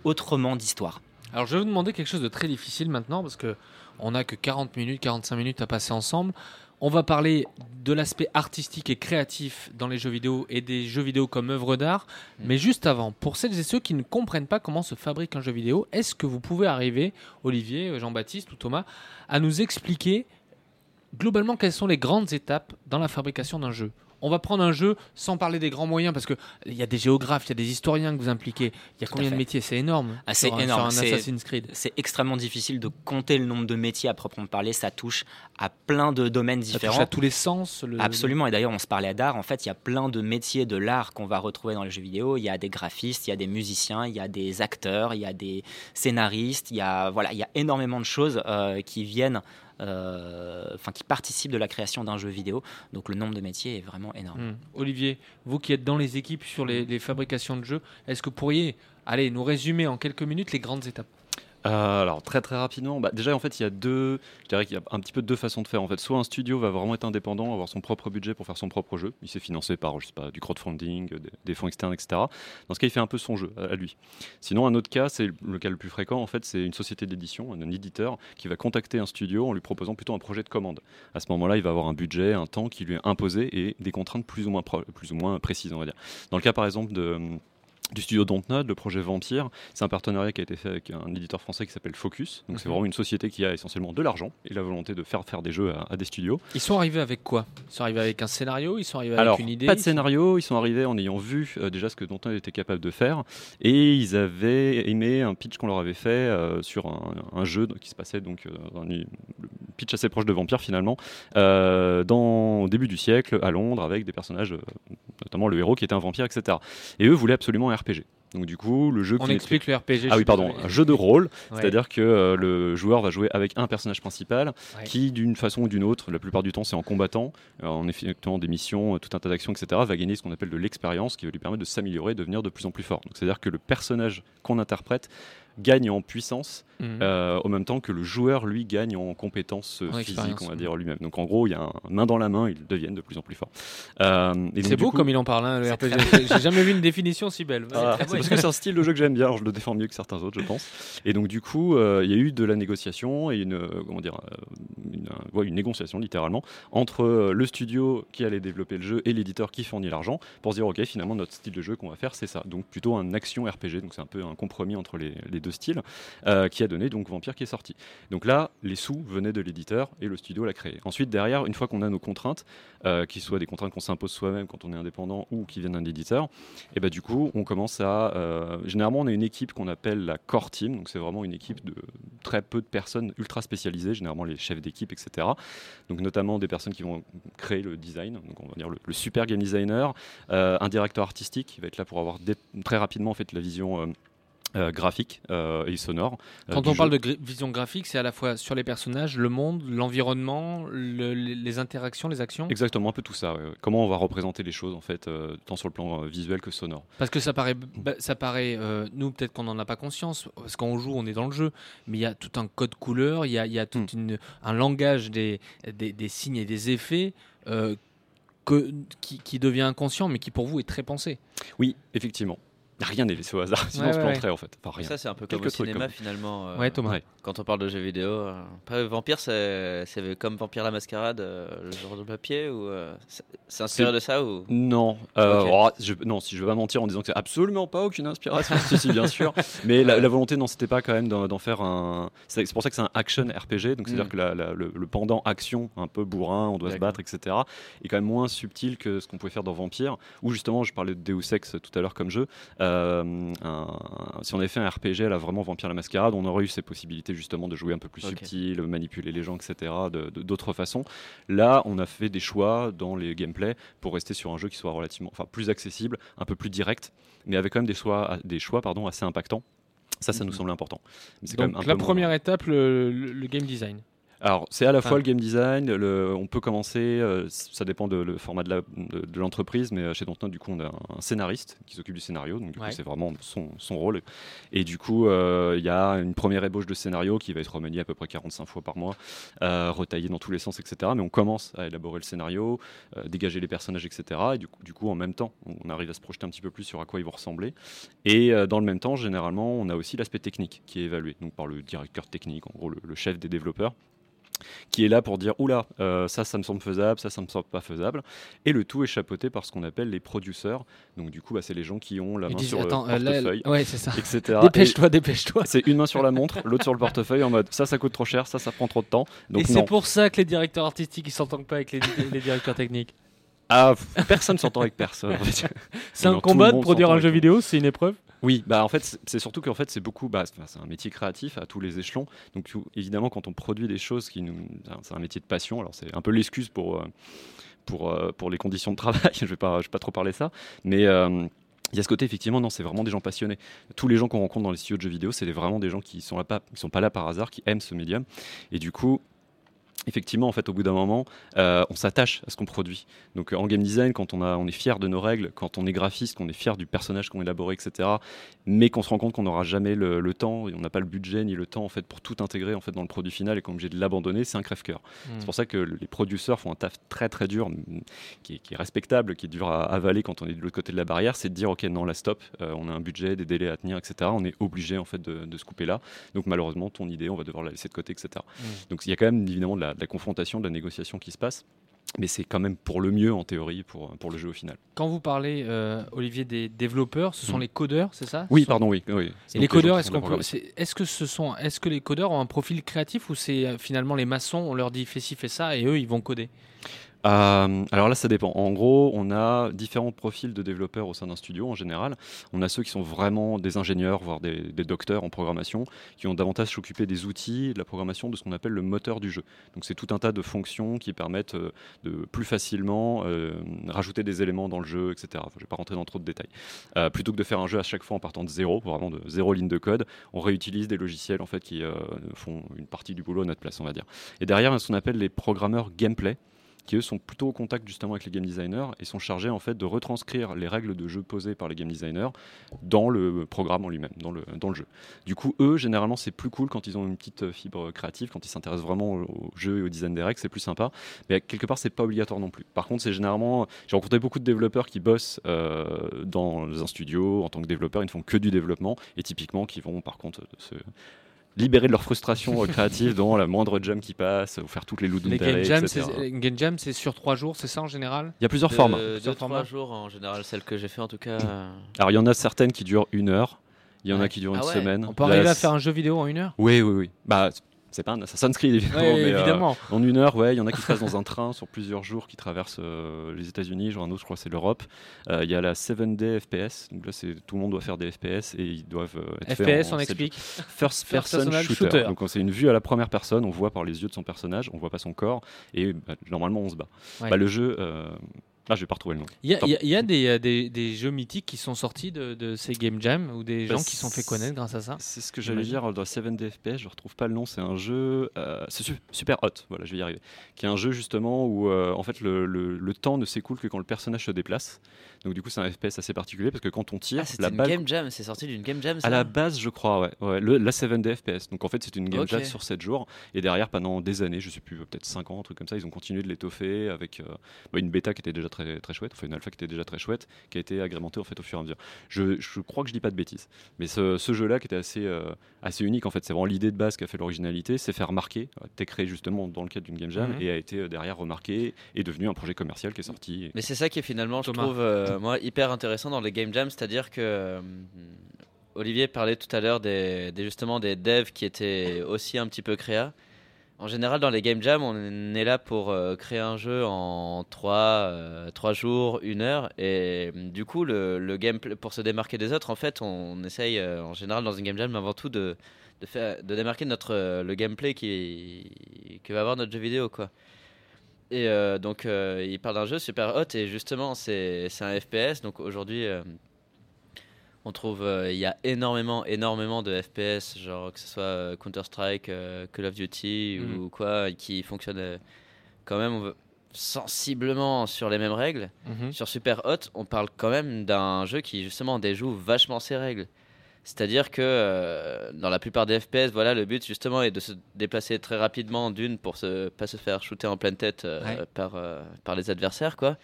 autrement d'histoire. Alors je vais vous demander quelque chose de très difficile maintenant parce que on n'a que 40 minutes, 45 minutes à passer ensemble. On va parler de l'aspect artistique et créatif dans les jeux vidéo et des jeux vidéo comme œuvre d'art. Mais juste avant, pour celles et ceux qui ne comprennent pas comment se fabrique un jeu vidéo, est-ce que vous pouvez arriver, Olivier, Jean-Baptiste ou Thomas, à nous expliquer globalement quelles sont les grandes étapes dans la fabrication d'un jeu? On va prendre un jeu sans parler des grands moyens parce qu'il y a des géographes, il y a des historiens que vous impliquez. Il y a Tout combien de métiers? C'est énorme. Ah, c'est énorme. Sur un C'est- Assassin's Creed. C'est extrêmement difficile de compter le nombre de métiers à proprement parler. Ça touche à plein de domaines Ça différents. touche à tous les sens. le- Absolument, et d'ailleurs on se parlait d'art, en fait il y a plein de métiers de l'art qu'on va retrouver dans les jeux vidéo, il y a des graphistes, il y a des musiciens, il y a des acteurs, il y a des scénaristes, il y a, voilà, il y a énormément de choses euh, qui viennent, enfin qui participent de la création d'un jeu vidéo, donc le nombre de métiers est vraiment énorme. Hmm. Olivier, vous qui êtes dans les équipes sur les, fabrications de jeux, est-ce que vous pourriez nous résumer en quelques minutes les grandes étapes? Euh, alors très très rapidement, bah, déjà en fait il y a deux, je dirais qu'il y a un petit peu deux façons de faire. En fait, soit un studio va vraiment être indépendant, avoir son propre budget pour faire son propre jeu. Il s'est financé par je sais pas du crowdfunding, des, des fonds externes, etc. Dans ce cas, il fait un peu son jeu à, lui. Sinon, un autre cas, c'est le cas le plus fréquent. En fait, c'est une société d'édition, un, un éditeur qui va contacter un studio en lui proposant plutôt un projet de commande. À ce moment-là, il va avoir un budget, un temps qui lui est imposé et des contraintes plus ou moins plus ou moins précises, on va dire. Dans le cas par exemple de du studio Dontnod, le projet Vampire. C'est un partenariat qui a été fait avec un éditeur français qui s'appelle Focus. Donc c'est Mhm. vraiment une société qui a essentiellement de l'argent et la volonté de faire faire des jeux à, à des studios. Ils sont arrivés avec quoi? Ils sont arrivés avec un scénario? Ils sont arrivés avec Alors, une idée? pas de scénario, ils sont arrivés en ayant vu euh, déjà ce que Dontnod était capable de faire et ils avaient aimé un pitch qu'on leur avait fait euh, sur un, un jeu qui se passait donc euh, un pitch assez proche de Vampire finalement, dans, au début du siècle à Londres avec des personnages, notamment le héros qui était un vampire, etc. Et eux voulaient absolument RPG. Donc du coup, le jeu On explique le RPG. ah oui, pardon, un jeu de rôle, Ouais. c'est-à-dire que euh, le joueur va jouer avec un personnage principal Ouais. qui, d'une façon ou d'une autre, la plupart du temps c'est en combattant, euh, en effectuant des missions, euh, tout un tas d'actions, etc., va gagner ce qu'on appelle de l'expérience qui va lui permettre de s'améliorer devenir de plus en plus fort. Donc c'est-à-dire que le personnage qu'on interprète gagne en puissance euh, au même temps que le joueur lui gagne en compétences euh, physiques, on va dire lui-même. Donc en gros, il y a un main dans la main, ils deviennent de plus en plus forts. Euh, C'est beau coup- comme il en parle, hein, le RPG. J'ai- jamais vu une définition si belle. ah, c'est parce que c'est un style de jeu que j'aime bien, alors je le défends mieux que certains autres, je pense. Et donc du coup, euh, il y a eu de la négociation et une, comment dire, une, ouais, une négociation littéralement entre le studio qui allait développer le jeu et l'éditeur qui fournit l'argent pour se dire ok finalement notre style de jeu qu'on va faire c'est ça. Donc plutôt un action RPG, donc c'est un peu un compromis entre les, les deux styles euh, qui a donné donc Vampire qui est sorti. Donc là, les sous venaient de l'éditeur et le studio l'a créé. Ensuite derrière, une fois qu'on a nos contraintes, euh, qui soient des contraintes qu'on s'impose soi-même quand on est indépendant ou qui viennent d'un éditeur, et bah du coup, on commence à. euh, généralement, on a une équipe qu'on appelle la core team, donc c'est vraiment une équipe de très peu de personnes ultra spécialisées, généralement les chefs d'équipe, etc. Donc notamment des personnes qui vont créer le design, donc on va dire le, super game designer, un directeur artistique qui va être là pour avoir très rapidement en fait la vision. Euh, graphique euh, et sonore. euh, Quand on parle de vision graphique, c'est à la fois sur les personnages, le monde, l'environnement, le- les, interactions, les actions. Exactement, un peu tout ça. ouais. Comment on va représenter les choses en fait, tant sur le plan visuel que sonore. Parce que ça paraît, bah, ça paraît nous peut-être qu'on n'en a pas conscience, parce qu'on joue, on est dans le jeu, mais il y a tout un code couleur, il y a, il y a tout Hmm. une- un langage des, des, des signes et des effets que, qui, qui devient inconscient, mais qui pour vous est très pensé. Oui, effectivement. Rien n'est laissé au hasard, sinon Ouais, on se ouais, planterait en fait. Enfin, rien. Ça, c'est un peu Quelques comme au trucs, cinéma comme- finalement. euh, ouais, Thomas. ouais. Quand on parle de jeux vidéo, euh, Vampire, c'est c'est comme Vampire la Mascarade, euh, le genre de papier ou euh, c'est- inspiré de ça ou? Non, euh, Ok. oh, je, non, si je veux pas mentir en disant que c'est absolument pas aucune inspiration, si, si, bien sûr. Mais la, la volonté, non, c'était pas quand même d'en faire un. C'est pour ça que c'est un action RPG, donc c'est-à-dire Mm. que la- la- le, le pendant action, un peu bourrin, on doit se battre, etc., est quand même moins subtil que ce qu'on pouvait faire dans Vampire, où justement, je parlais de Deus Ex tout à l'heure comme jeu. Euh, un- si on avait fait un RPG à la vraiment Vampire la Mascarade, on aurait eu ces possibilités justement de jouer un peu plus Ok. subtil, manipuler les gens, etc., d'autres façons. Là, on a fait des choix dans les gameplays pour rester sur un jeu qui soit relativement, enfin, plus accessible, un peu plus direct, mais avec quand même des choix, des choix pardon, assez impactants. Ça, ça nous semble important. Mais c'est quand Donc même un la peu moins- première étape, le, le- le game design. Alors, c'est à la fois le game design, le- on peut commencer, euh, ça dépend de le format de l'entreprise, mais euh, chez Dontnod, du coup, on a un, un scénariste qui s'occupe du scénario, donc du Ouais. coup, c'est vraiment son, son rôle. Et du coup, euh, il y a une première ébauche de scénario qui va être remanié à peu près 45 fois par mois, euh, retaillé dans tous les sens, etc. Mais on commence à élaborer le scénario, dégager les personnages, etc. Et du coup, du coup, en même temps, on arrive à se projeter un petit peu plus sur à quoi ils vont ressembler. Et dans le même temps, généralement, on a aussi l'aspect technique qui est évalué, donc par le directeur technique, en gros le- le chef des développeurs qui est là pour dire oula, euh, ça, ça me semble faisable, ça, ça me semble pas faisable. Et le tout est chapeauté par ce qu'on appelle les producers. Donc, du coup, bah, c'est les gens qui ont la main disent, sur attends, le euh, là, portefeuille, ouais, c'est ça. etc. Dépêche-toi, dépêche-toi. Et C'est une main sur la montre, l'autre sur le portefeuille en mode ça, ça coûte trop cher, ça, ça prend trop de temps. Donc, Et c'est pour ça que les directeurs artistiques ils s'entendent pas avec les, les directeurs techniques. Ah, personne s'entend avec personne. C'est un combat de produire un jeu vidéo, c'est une épreuve? Oui, bah en fait, c'est- surtout qu'en fait, c'est beaucoup, bah, c'est un métier créatif à tous les échelons. Donc, évidemment, quand on produit des choses qui nous, c'est un métier de passion. Alors, c'est un peu l'excuse pour euh, pour euh, pour les conditions de travail. je vais pas, je vais pas trop parler ça, mais euh, il y a ce côté effectivement, non, c'est vraiment des gens passionnés. Tous les gens qu'on rencontre dans les studios de jeux vidéo, c'est vraiment des gens qui sont là pas, qui sont pas là par hasard, qui aiment ce médium. Et du coup, effectivement, en fait, au bout d'un moment, euh, on s'attache à ce qu'on produit. Donc, euh, en game design, quand on, a, on est fier de nos règles, quand on est graphiste, qu'on est fier du personnage qu'on a élaboré, etc., mais qu'on se rend compte qu'on n'aura jamais le, le temps, et on n'a pas le budget ni le temps en fait pour tout intégrer en fait dans le produit final et qu'on est obligé de l'abandonner, c'est un crève-cœur. Mm. C'est pour ça que les producteurs font un taf très très dur, qui est, qui est respectable, qui est dur à avaler quand on est de l'autre côté de la barrière, c'est de dire ok non là stop, euh, on a un budget, des délais à tenir, etc. On est obligé en fait de, de se couper là. Donc malheureusement ton idée, on va devoir la laisser de côté, etc. Mm. Donc il y a quand même évidemment de la, de la confrontation, de la négociation qui se passe. Mais c'est quand même pour le mieux en théorie pour, pour le jeu au final. Quand vous parlez, euh, Olivier, des développeurs, ce sont Mm. les codeurs, c'est ça? Oui, sont- pardon, oui. oui. Et C'est les codeurs, est-ce peut, que ce sont, est-ce que les codeurs ont un profil créatif ou c'est euh, finalement les maçons, on leur dit fais ci, fais ça et eux ils vont coder? Euh, alors là, ça dépend. En gros, on a différents profils de développeurs au sein d'un studio en général. On a ceux qui sont vraiment des ingénieurs, voire des, docteurs en programmation, qui ont davantage s'occuper des outils, de la programmation, de ce qu'on appelle le moteur du jeu. Donc c'est tout un tas de fonctions qui permettent euh, de plus facilement euh, rajouter des éléments dans le jeu, etc. Je ne vais pas rentrer dans trop de détails. Plutôt que de faire un jeu à chaque fois en partant de zéro, vraiment de zéro ligne de code, on réutilise des logiciels en fait qui font une partie du boulot à notre place, on va dire. Et derrière, il a ce qu'on appelle les programmeurs gameplay qui eux sont plutôt au contact justement avec les game designers et sont chargés en fait de retranscrire les règles de jeu posées par les game designers dans le programme en lui-même, dans le, dans le jeu. Du coup, eux, généralement, c'est plus cool quand ils ont une petite euh, fibre créative, quand ils s'intéressent vraiment au, jeu et au design des règles, c'est plus sympa. Mais quelque part, c'est pas obligatoire non plus. Par contre, c'est généralement, j'ai rencontré beaucoup de développeurs qui bossent euh, dans un studio en tant que développeurs, ils ne font que du développement et typiquement qui vont par contre se libérer de leur frustration euh, créative dans la moindre jam qui passe, ou faire toutes les loot Les game les game jam, c'est sur trois jours, c'est ça en général Il y a plusieurs De- formats. Deux, Plusieurs trois jours en général, celle que j'ai fait en tout cas. Alors il y en a certaines qui durent une heure, il y en Ouais. a qui durent Ah une ouais. semaine. On peut Là, arriver à c'est- faire un jeu vidéo en une heure Oui, oui, oui. Bah, c'est pas un Assassin's Creed évidemment, Ouais, mais euh, évidemment. en une heure, ouais, il y en a qui se passent dans un train sur plusieurs jours qui traversent euh, les États-Unis, genre un autre, je crois, c'est l'Europe. Euh, Il y a la 7D FPS, donc là, c'est tout le monde doit faire des FPS et ils doivent être FPS, en on explique. First person shooter. shooter. Donc c'est une vue à la première personne, on voit par les yeux de son personnage, on voit pas son corps et bah, normalement on se bat. Ouais. Bah, le jeu. Là je vais pas retrouver le nom. Il y a, Tant- il y a- il y a des, euh, des, des jeux mythiques qui sont sortis de, de ces game jams ou des Bah, gens qui sont fait connaître grâce à ça. C'est ce que j'allais dire dans 7D FPS, je retrouve pas le nom, c'est un jeu, euh, c'est su- super hot, voilà, je vais y arriver, qui est un jeu justement où euh, en fait le, le- le temps ne s'écoule que quand le personnage se déplace. Donc du coup c'est un FPS assez particulier parce que quand on tire, Ah, c'est la une balle game jam, c'est sorti d'une game jam. Ça à la base, je crois, ouais. ouais le, la 7D FPS. Donc en fait, c'est une game Ok. jam sur 7 jours. Et derrière, pendant des années, je sais plus, peut-être 5 ans, un truc comme ça, ils ont continué de l'étoffer avec euh, bah, une bêta qui était déjà très, très chouette, enfin une alpha qui était déjà très chouette, qui a été agrémentée en fait au fur et à mesure. Je, je crois que je dis pas de bêtises. Mais ce, ce jeu-là qui était assez, euh, assez unique, en fait, c'est vraiment l'idée de base qui a fait l'originalité, c'est faire remarquer, euh, été créé justement dans le cadre d'une game jam Mhm. et a été euh, derrière remarqué et devenu un projet commercial qui est sorti. Mais c'est ça qui est finalement, je trouve, euh, moi, hyper intéressant dans les game jams, c'est-à-dire que Olivier parlait tout à l'heure des, des- justement des devs qui étaient aussi un petit peu créa. En général, dans les game jams, on est là pour euh, créer un jeu en 3, jours, 1 heure. Et euh, du coup, le, gameplay, pour se démarquer des autres, en fait, on essaye euh, en général dans une game jam avant tout de, de, faire, de démarquer notre, euh, le gameplay qui, que va avoir notre jeu vidéo. quoi. Et euh, donc, euh, il parle d'un jeu super hot et justement, c'est un FPS. Donc aujourd'hui, euh, On trouve, euh, il y a énormément, énormément de FPS, genre que ce soit euh, Counter-Strike, euh, Call of Duty Mhm. ou quoi, qui fonctionnent quand même on veut- sensiblement sur les mêmes règles. Mhm. Sur Super Hot, on parle quand même d'un jeu qui justement déjoue vachement ses règles. C'est-à-dire que euh, dans la plupart des FPS, voilà, le but justement est de se déplacer très rapidement d'une pour se pas se faire shooter en pleine tête euh, Ouais. par, euh, par les adversaires quoi,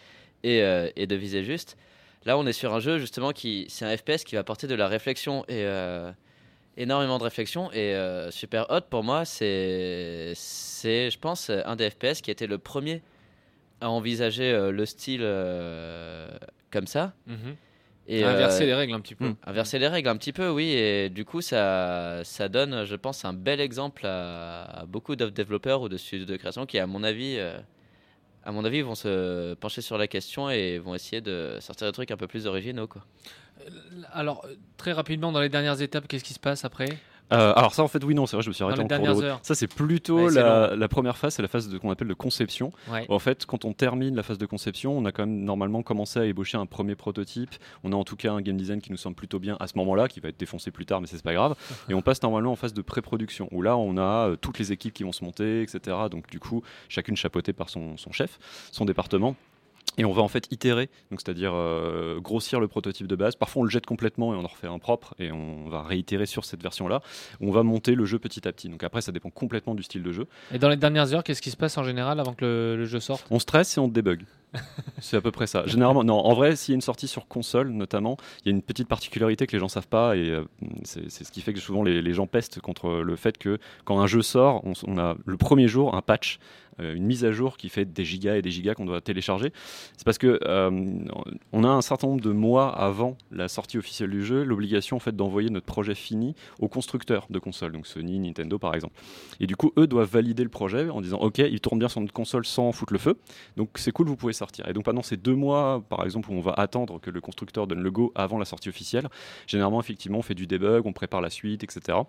et, et de viser juste. Là, on est sur un jeu justement qui c'est un FPS qui va apporter de la réflexion et euh, énormément de réflexion. Et euh, Super Hot pour moi, c'est c'est je pense un des FPS qui a été le premier à envisager euh, le style comme ça. Mhm. Et, Inverser les règles un petit peu. Hmm, Inverser les règles un petit peu, oui, et du coup, ça, ça donne, je pense, un bel exemple à, à beaucoup de développeurs ou de studios de création qui, à mon avis, à mon avis, vont se pencher sur la question et vont essayer de sortir des trucs un peu plus originaux, quoi. Alors, très rapidement, dans les dernières étapes, qu'est-ce qui se passe après? Euh, alors ça en fait oui non c'est vrai je me suis arrêté en cours de route. Ça c'est plutôt Ouais, la, la première phase, c'est la phase de- qu'on appelle de conception. Ouais. En fait quand on termine la phase de conception, on a quand même normalement commencé à ébaucher un premier prototype. On a en tout cas un game design qui nous semble plutôt bien à ce moment-là, qui va être défoncé plus tard mais c'est pas grave. Et on passe normalement en phase de pré-production où là on a euh, toutes les équipes qui vont se monter etc. Donc du coup chacune chapeautée par son, son chef, son département. Et on va en fait itérer, c'est-à-dire euh, grossir le prototype de base. Parfois on le jette complètement et on en refait un propre et on va réitérer sur cette version-là. On va monter le jeu petit à petit. Donc après ça dépend complètement du style de jeu. Et dans les dernières heures, qu'est-ce qui se passe en général avant que le, le jeu sorte? On stresse et on débug. c'est à peu près ça. Généralement, non. En vrai, s'il y a une sortie sur console, notamment, il y a une petite particularité que les gens savent pas et euh, c'est ce qui fait que souvent les, les gens pestent contre le fait que quand un jeu sort, on a le premier jour un patch. Euh, une mise à jour qui fait des gigas et des gigas qu'on doit télécharger. C'est parce que euh, on a un certain nombre de mois avant la sortie officielle du jeu l'obligation en fait d'envoyer notre projet fini aux constructeurs de consoles, donc Sony, Nintendo par exemple. Et du coup, eux doivent valider le projet en disant OK, il tourne bien sur notre console sans foutre le feu. Donc c'est cool, vous pouvez sortir. Et donc pendant ces deux mois, par exemple, où on va attendre que le constructeur donne le go avant la sortie officielle, généralement, effectivement, on fait du debug, on prépare la suite, etc.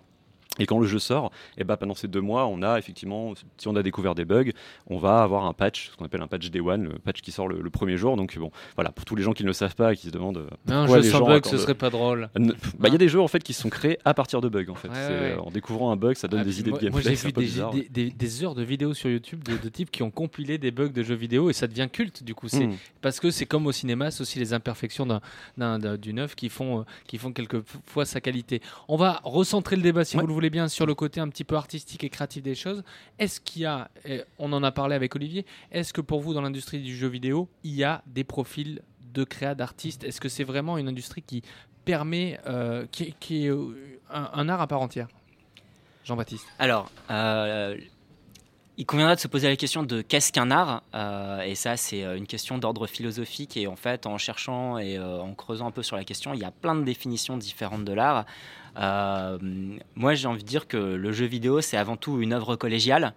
Et quand le jeu sort, et ben pendant ces deux mois, on a effectivement, si on a découvert des bugs, on va avoir un patch, ce qu'on appelle un patch Day One, le patch qui sort le, le premier jour. Donc bon, voilà, pour tous les gens qui ne le savent pas et qui se demandent euh, un jeu les sans gens bug, ce serait pas drôle. Euh, bah, Il y a des jeux en fait qui sont créés à partir de bugs en fait. Ouais, C'est, ouais. En découvrant un bug, ça donne Ah, des idées moi, de moi, gameplay. j'ai c'est un vu des, bizarre. des- des- des heures de vidéos sur YouTube de, de types qui ont compilé des bugs de jeux vidéo et ça devient culte du coup. C'est Mm. parce que c'est comme au cinéma, c'est aussi les imperfections d'un- d'un- d'un- d'une œuvre qui font, euh, qui font quelquefois sa qualité. On va recentrer le débat, si Ouais. vous le voulez bien, sur le côté un petit peu artistique et créatif des choses. Est-ce qu'il y a, on en a parlé avec Olivier, est-ce que pour vous, dans l'industrie du jeu vidéo, il y a des profils de créa d'artistes? Est-ce que c'est vraiment une industrie qui permet, euh, qui, est euh, un, art à part entière? Jean-Baptiste. Alors, euh, il conviendra de se poser la question de qu'est-ce qu'un art Et ça, c'est une question d'ordre philosophique. Et en fait, en cherchant et en creusant un peu sur la question, il y a plein de définitions différentes de l'art. Euh, moi, j'ai envie de dire que le jeu vidéo, c'est avant tout une œuvre collégiale.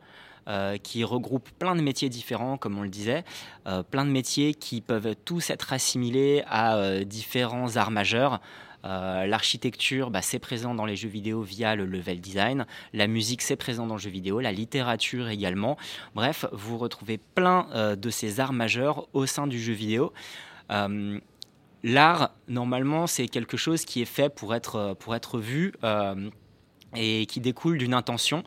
euh, qui regroupe plein de métiers différents, comme on le disait, euh, plein de métiers qui peuvent tous être assimilés à différents arts majeurs. L'architecture, bah, c'est présent dans les jeux vidéo via le level design. La musique, c'est présent dans le jeu vidéo. La littérature également. Bref, vous retrouvez plein de ces arts majeurs au sein du jeu vidéo. L'art, normalement, c'est quelque chose qui est fait pour être, euh, pour être vu euh, et qui découle d'une intention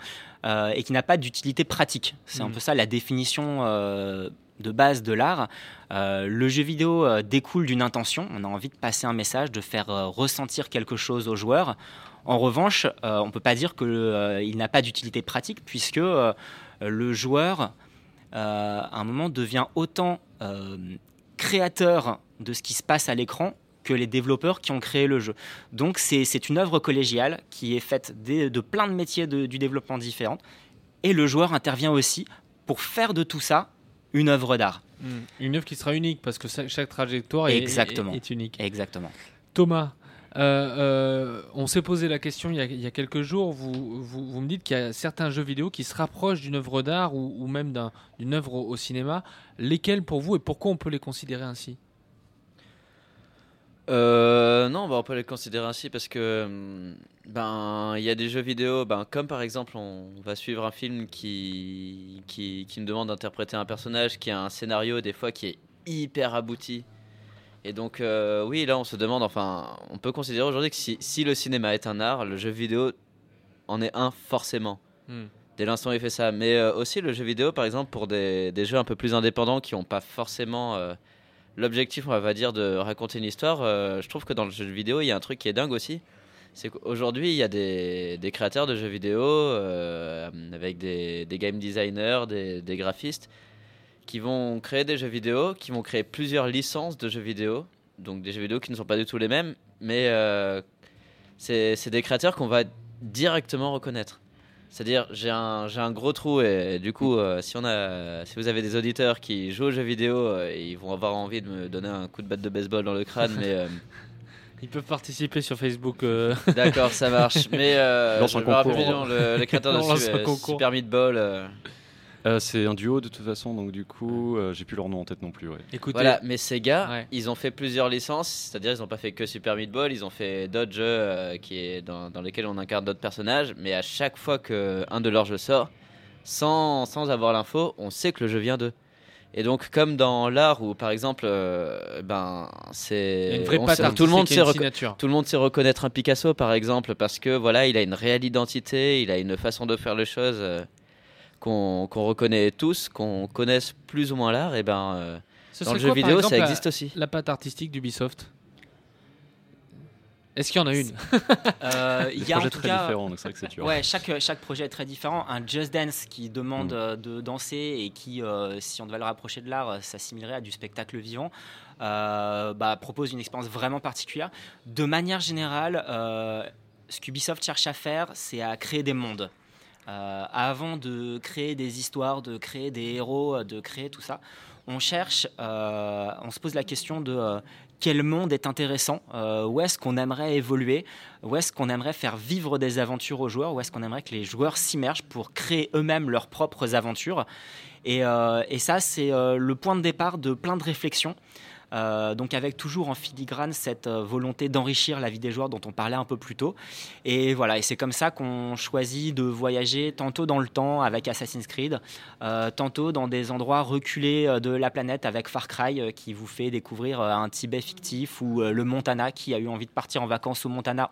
euh, et qui n'a pas d'utilité pratique. C'est un Mhm. peu ça la définition euh, de base de l'art. Le jeu vidéo découle d'une intention. On a envie de passer un message, de faire ressentir quelque chose aux joueurs. En revanche, on ne peut pas dire qu'il n'a pas d'utilité pratique puisque le joueur, à un moment, devient autant euh, créateur de ce qui se passe à l'écran que les développeurs qui ont créé le jeu. Donc c'est une œuvre collégiale qui est faite des- de plein de métiers de- du développement différents. Et le joueur intervient aussi pour faire de tout ça une œuvre d'art. Hmm. Une œuvre qui sera unique parce que chaque trajectoire est, Exactement. est- est unique. Exactement. Thomas, euh, euh, on s'est posé la question il y a, il y a quelques jours. Vous, vous, me dites qu'il y a certains jeux vidéo qui se rapprochent d'une œuvre d'art ou, même d'un- d'une œuvre au, cinéma. Lesquels pour vous et pourquoi on peut les considérer ainsi? Euh, non, bah, on peut les considérer ainsi parce que hum, ben il y a des jeux vidéo, ben, comme par exemple on va suivre un film qui, qui, qui me demande d'interpréter un personnage qui a un scénario des fois qui est hyper abouti, Et donc, euh, oui, là, on se demande, enfin, on peut considérer aujourd'hui que si, si le cinéma est un art, le jeu vidéo en est un forcément. Hmm. Dès l'instant où il fait ça. Mais euh, aussi, le jeu vidéo, par exemple, pour des, des jeux un peu plus indépendants qui n'ont pas forcément euh, l'objectif, on va dire, de raconter une histoire, je trouve que dans le jeu vidéo, il y a un truc qui est dingue aussi. C'est qu'aujourd'hui, il y a des, des créateurs de jeux vidéo avec des, des game designers, des, des graphistes qui vont créer des jeux vidéo, qui vont créer plusieurs licences de jeux vidéo, donc des jeux vidéo qui ne sont pas du tout les mêmes, mais euh, c'est des créateurs qu'on va directement reconnaître. C'est-à-dire, j'ai un, j'ai un gros trou et, du coup, euh, si, on a, si vous avez des auditeurs qui jouent aux jeux vidéo, euh, ils vont avoir envie de me donner un coup de batte de baseball dans le crâne, mais euh, Ils peuvent participer sur Facebook. euh, d'accord, ça marche. Mais euh, Lance je un me rappelle concours. nom, le, le créateur de. Super Meatball. euh, Euh, c'est un duo de toute façon, donc du coup, euh, j'ai plus leur nom en tête non plus. ouais. Écoutez, Voilà, mais ces gars, Ouais. ils ont fait plusieurs licences, c'est-à-dire ils n'ont pas fait que Super Meat Boy, ils ont fait d'autres jeux euh, qui est dans, dans lesquels on incarne d'autres personnages, mais à chaque fois qu'un de leurs jeux sort, sans, sans avoir l'info, on sait que le jeu vient d'eux. Et donc, comme dans l'art où, par exemple, euh, ben, il y a c'est tout le monde sait tout le monde sait reconnaître un Picasso, par exemple, parce que voilà, il a une réelle identité, il a une façon de faire les choses euh, qu'on reconnaît tous, qu'on connaisse plus ou moins l'art. Et ben, euh, Ce dans le jeu quoi, par vidéo, exemple, ça la- existe aussi. La patte artistique d'Ubisoft? Est-ce qu'il y en a une? Euh, Il y a en tout très cas. différents, donc c'est vrai que c'est dur. Ouais, chaque, chaque projet est très différent. Un Just Dance qui demande Mm. euh, de danser et qui, euh, si on devait le rapprocher de l'art, s'assimilerait à du spectacle vivant, euh, bah, propose une expérience vraiment particulière. De manière générale, euh, ce qu'Ubisoft cherche à faire, c'est à créer des mondes. Euh, avant de créer des histoires, de créer des héros, euh, de créer tout ça, on cherche, euh, on se pose la question de quel monde est intéressant, où est-ce qu'on aimerait évoluer, où est-ce qu'on aimerait faire vivre des aventures aux joueurs, où est-ce qu'on aimerait que les joueurs s'immergent pour créer eux-mêmes leurs propres aventures. Et, ça, c'est le point de départ de plein de réflexions. Euh, donc avec toujours en filigrane cette euh, volonté d'enrichir la vie des joueurs dont on parlait un peu plus tôt. Et voilà, et c'est comme ça qu'on choisit de voyager tantôt dans le temps avec Assassin's Creed, euh, tantôt dans des endroits reculés de la planète avec Far Cry qui vous fait découvrir un Tibet fictif ou le Montana qui a eu envie de partir en vacances au Montana.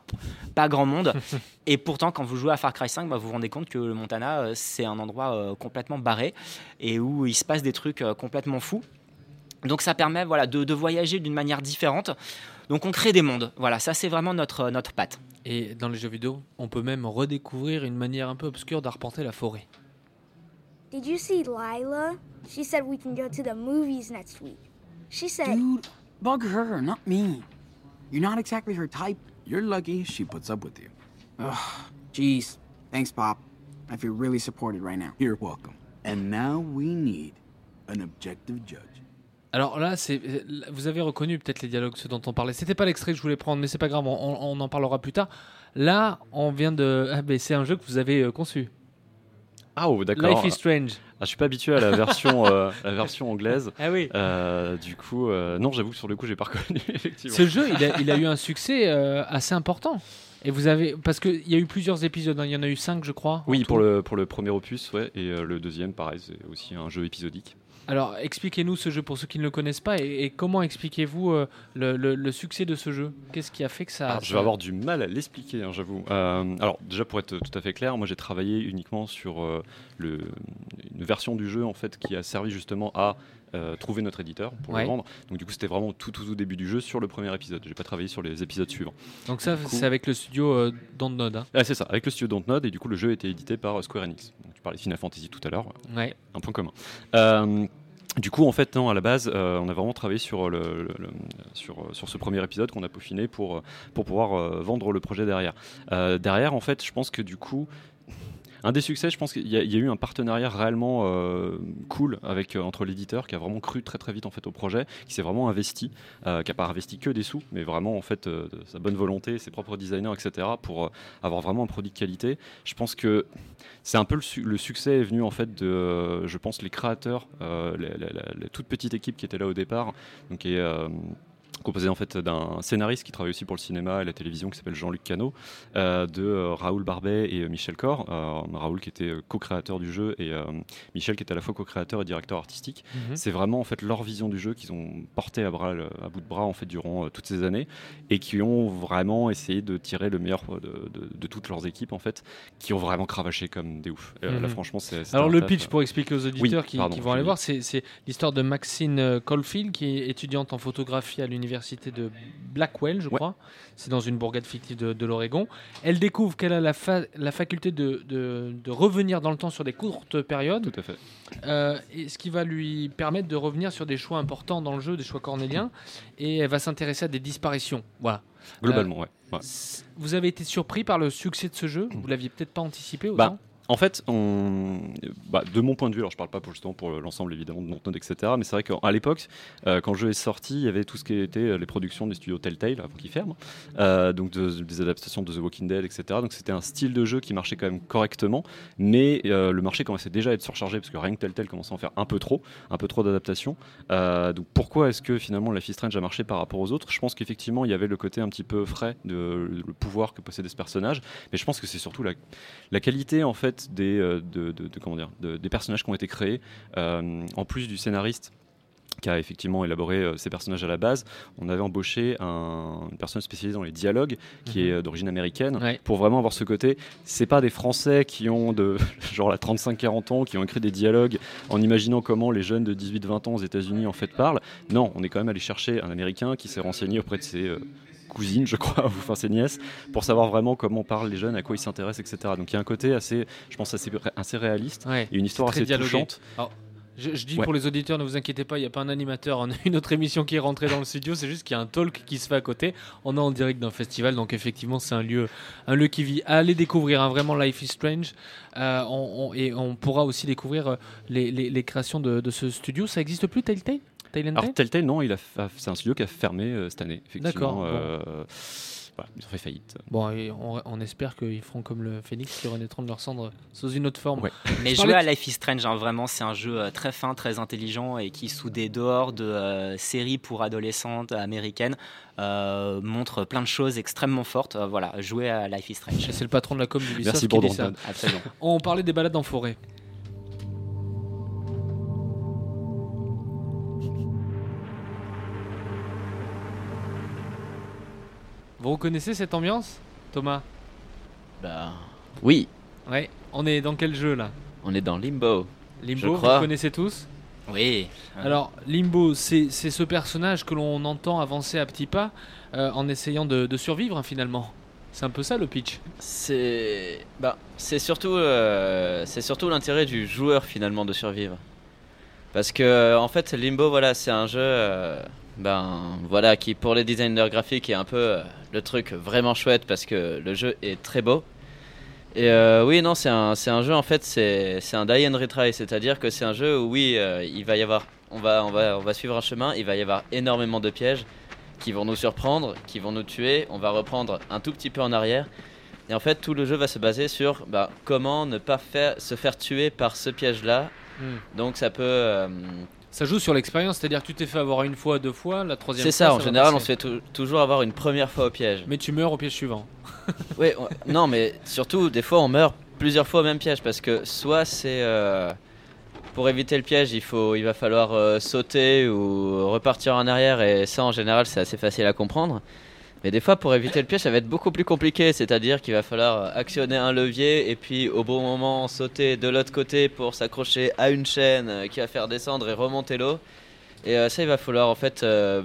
Pas grand monde. Et pourtant, quand vous jouez à Far Cry 5, bah, vous vous rendez compte que le Montana, c'est un endroit complètement barré et où il se passe des trucs complètement fous. Donc ça permet voilà, de, de voyager d'une manière différente. Donc on crée des mondes. Voilà, ça c'est vraiment notre, notre patte. Et dans les jeux vidéo, on peut même redécouvrir une manière un peu obscure d'arpenter la forêt. Did you see Lila? She said we can go to the movies next week. She said, Dude, bug her, not me. You're not exactly her type. You're lucky she puts up with you. Ugh, jeez. Thanks, Pop. I feel really supported right now. You're welcome. And now we need an objective judge. Alors là, c'est, vous avez reconnu peut-être les dialogues, ceux dont on parlait. C'était pas l'extrait que je voulais prendre, mais c'est pas grave, on, on en parlera plus tard. Là, on vient de. Ah, ben, c'est un jeu que vous avez euh, conçu. Ah, oh, d'accord. Life is Strange. Ah, je suis pas habitué à la version, euh, la version anglaise. Ah oui. Euh, du coup, euh, non, j'avoue que sur le coup, j'ai pas reconnu effectivement. Ce jeu, il a, il a eu un succès euh, assez important. Et vous avez. Parce qu'il y a eu plusieurs épisodes, hein. il y en a eu cinq, je crois. Oui, tout. pour le, pour le premier opus, ouais, et euh, le deuxième, pareil, c'est aussi un jeu épisodique. Alors, expliquez-nous ce jeu pour ceux qui ne le connaissent pas et, et comment expliquez-vous euh, le, le- le succès de ce jeu? Qu'est-ce qui a fait que ça. Alors, je vais avoir du mal à l'expliquer, hein, j'avoue. Euh, alors, déjà, pour être tout à fait clair, moi j'ai travaillé uniquement sur euh, le, une version du jeu en fait qui a servi justement à euh, trouver notre éditeur pour Ouais. le vendre. Donc, du coup, c'était vraiment tout, tout, tout début du jeu sur le premier épisode. J'ai pas travaillé sur les épisodes suivants. Donc, ça, c'est avec le studio euh, Dontnod. hein. Ah, c'est ça, avec le studio Dontnod, et du coup, le jeu a été édité par Square Enix. Donc, tu parlais de Final Fantasy tout à l'heure. Ouais. un point commun. Euh, du coup, en fait, non, à la base, euh, on a vraiment travaillé sur, euh, sur ce premier épisode qu'on a peaufiné pour, euh, pour pouvoir vendre le projet derrière. Derrière, en fait, je pense que du coup, un des succès, je pense qu'il y, a- eu un partenariat réellement euh, cool avec, euh, entre l'éditeur qui a vraiment cru très très vite en fait au projet, qui s'est vraiment investi, euh, qui n'a pas investi que des sous, mais vraiment en fait sa bonne volonté, ses propres designers, etc. pour avoir vraiment un produit de qualité. Je pense que c'est un peu le, su- le succès est venu en fait de, je pense, les créateurs, la, toute petite équipe qui était là au départ, donc et, composé en fait d'un scénariste qui travaille aussi pour le cinéma et la télévision qui s'appelle Jean-Luc Cano, euh, de euh, Raoul Barbet et euh, Michel Cor. Raoul qui était co-créateur du jeu et Michel qui était à la fois co-créateur et directeur artistique. Mhm. C'est vraiment en fait leur vision du jeu qu'ils ont porté à, bras, à bout de bras en fait durant toutes ces années et qui ont vraiment essayé de tirer le meilleur de, de- de toutes leurs équipes en fait, qui ont vraiment cravaché comme des euh, Là Mhm. franchement c'est. Alors le pitch pour expliquer aux auditeurs Oui, qui, pardon, qui vont aller voir, c'est l'histoire de Maxine Caulfield qui est étudiante en photographie à l'université de Blackwell, je crois. C'est dans une bourgade fictive de, de l'Oregon. Elle découvre qu'elle a la, fa- la faculté de, de- de revenir dans le temps sur des courtes périodes. Tout à fait. Euh, et ce qui va lui permettre de revenir sur des choix importants dans le jeu, des choix cornéliens. Et elle va s'intéresser à des disparitions. Voilà. Globalement, Euh, ouais, Vous avez été surpris par le succès de ce jeu? Vous l'aviez peut-être pas anticipé autant? Bah, en fait, bah, de mon point de vue, alors je parle pas pour, justement pour l'ensemble évidemment de Dontnod, etc. Mais c'est vrai qu'à l'époque, euh, quand le jeu est sorti, il y avait tout ce qui était euh, les productions des studios Telltale avant qu'ils ferment, euh, donc de- des adaptations de The Walking Dead, etc. Donc c'était un style de jeu qui marchait quand même correctement, mais le marché commençait déjà à être surchargé parce que rien que Telltale commençait à en faire un peu trop, un peu trop d'adaptations. Donc pourquoi est-ce que finalement Life is Strange a marché par rapport aux autres? Je pense qu'effectivement il y avait le côté un petit peu frais de le pouvoir que possédait ce personnage, mais je pense que c'est surtout la qualité en fait des, euh, de, de- de- comment dire, de- des personnages qui ont été créés, euh, en plus du scénariste qui a effectivement élaboré euh, ces personnages à la base, on avait embauché un- une personne spécialisée dans les dialogues, qui Mhm. est d'origine américaine, pour vraiment avoir ce côté. C'est pas des Français qui ont de genre la 35-40 ans, qui ont écrit des dialogues en imaginant comment les jeunes de 18-20 ans aux États-Unis en fait parlent. Non, on est quand même allé chercher un Américain qui s'est renseigné auprès de ses euh, cousines, je crois, ou enfin ses nièces, pour savoir vraiment comment parlent les jeunes, à quoi ils s'intéressent, etc. Donc il y a un côté assez, je pense, assez, assez réaliste Ouais, et une histoire assez dialogué. touchante. Alors, je, je dis Ouais. pour les auditeurs, ne vous inquiétez pas, il n'y a pas un animateur, on a une autre émission qui est rentrée dans le studio, c'est juste qu'il y a un talk qui se fait à côté. On est en direct d'un festival, donc effectivement c'est un lieu, un lieu qui vit. Allez découvrir hein, vraiment Life is Strange, Euh, on- on- et on pourra aussi découvrir euh, les, les- les créations de, de ce studio. Ça n'existe plus Telltale? Telltale Alors Telltale, non, il a, c'est un studio qui a fermé euh, cette année, effectivement. D'accord, bon. euh, voilà, ils ont fait faillite. Bon, et on, on espère qu'ils feront comme le Phoenix, qui renaîtront de leur cendre sous une autre forme. Mais jouer à Life is Strange, hein, vraiment, c'est un jeu euh, très fin, très intelligent et qui, sous des dehors de euh, séries pour adolescentes américaines, euh, montre plein de choses extrêmement fortes. Euh, voilà, jouer à Life is Strange. C'est le patron de la com d'Ubisoft Merci qui dit ça. Absolument. On parlait des balades en forêt. Vous reconnaissez cette ambiance, Thomas? Bah oui. Ouais. On est dans quel jeu là? On est dans Limbo. Limbo, je vous crois. connaissez tous? Oui. Alors, Limbo, c'est ce personnage que l'on entend avancer à petits pas euh, en essayant de, de survivre hein, finalement. C'est un peu ça le pitch. C'est bah, c'est surtout euh, c'est surtout l'intérêt du joueur finalement de survivre. Parce que en fait Limbo voilà, c'est un jeu euh, ben voilà qui pour les designers graphiques est un peu euh, le truc vraiment chouette parce que le jeu est très beau. Et euh, oui, non, c'est un, un jeu en fait, c'est un die and retry, c'est-à-dire que c'est un jeu où oui, euh, il va y avoir, on va, on va, on va suivre un chemin, il va y avoir énormément de pièges qui vont nous surprendre, qui vont nous tuer, on va reprendre un tout petit peu en arrière. Et en fait, tout le jeu va se baser sur bah, comment ne pas faire, se faire tuer par ce piège-là. Hmm. Donc ça peut. Ça joue sur l'expérience, c'est-à-dire que tu t'es fait avoir une fois, deux fois, la troisième c'est fois. ça, en général, on se fait tou- toujours avoir une première fois au piège. Mais tu meurs au piège suivant. Oui, on- non, mais surtout, des fois, on meurt plusieurs fois au même piège parce que soit c'est euh, pour éviter le piège, il faut, il va falloir euh, sauter ou repartir en arrière et ça, en général, c'est assez facile à comprendre. Mais des fois, pour éviter le piège, ça va être beaucoup plus compliqué. C'est-à-dire qu'il va falloir actionner un levier et puis au bon moment sauter de l'autre côté pour s'accrocher à une chaîne euh, qui va faire descendre et remonter l'eau. Et euh, ça, il va falloir en fait. euh,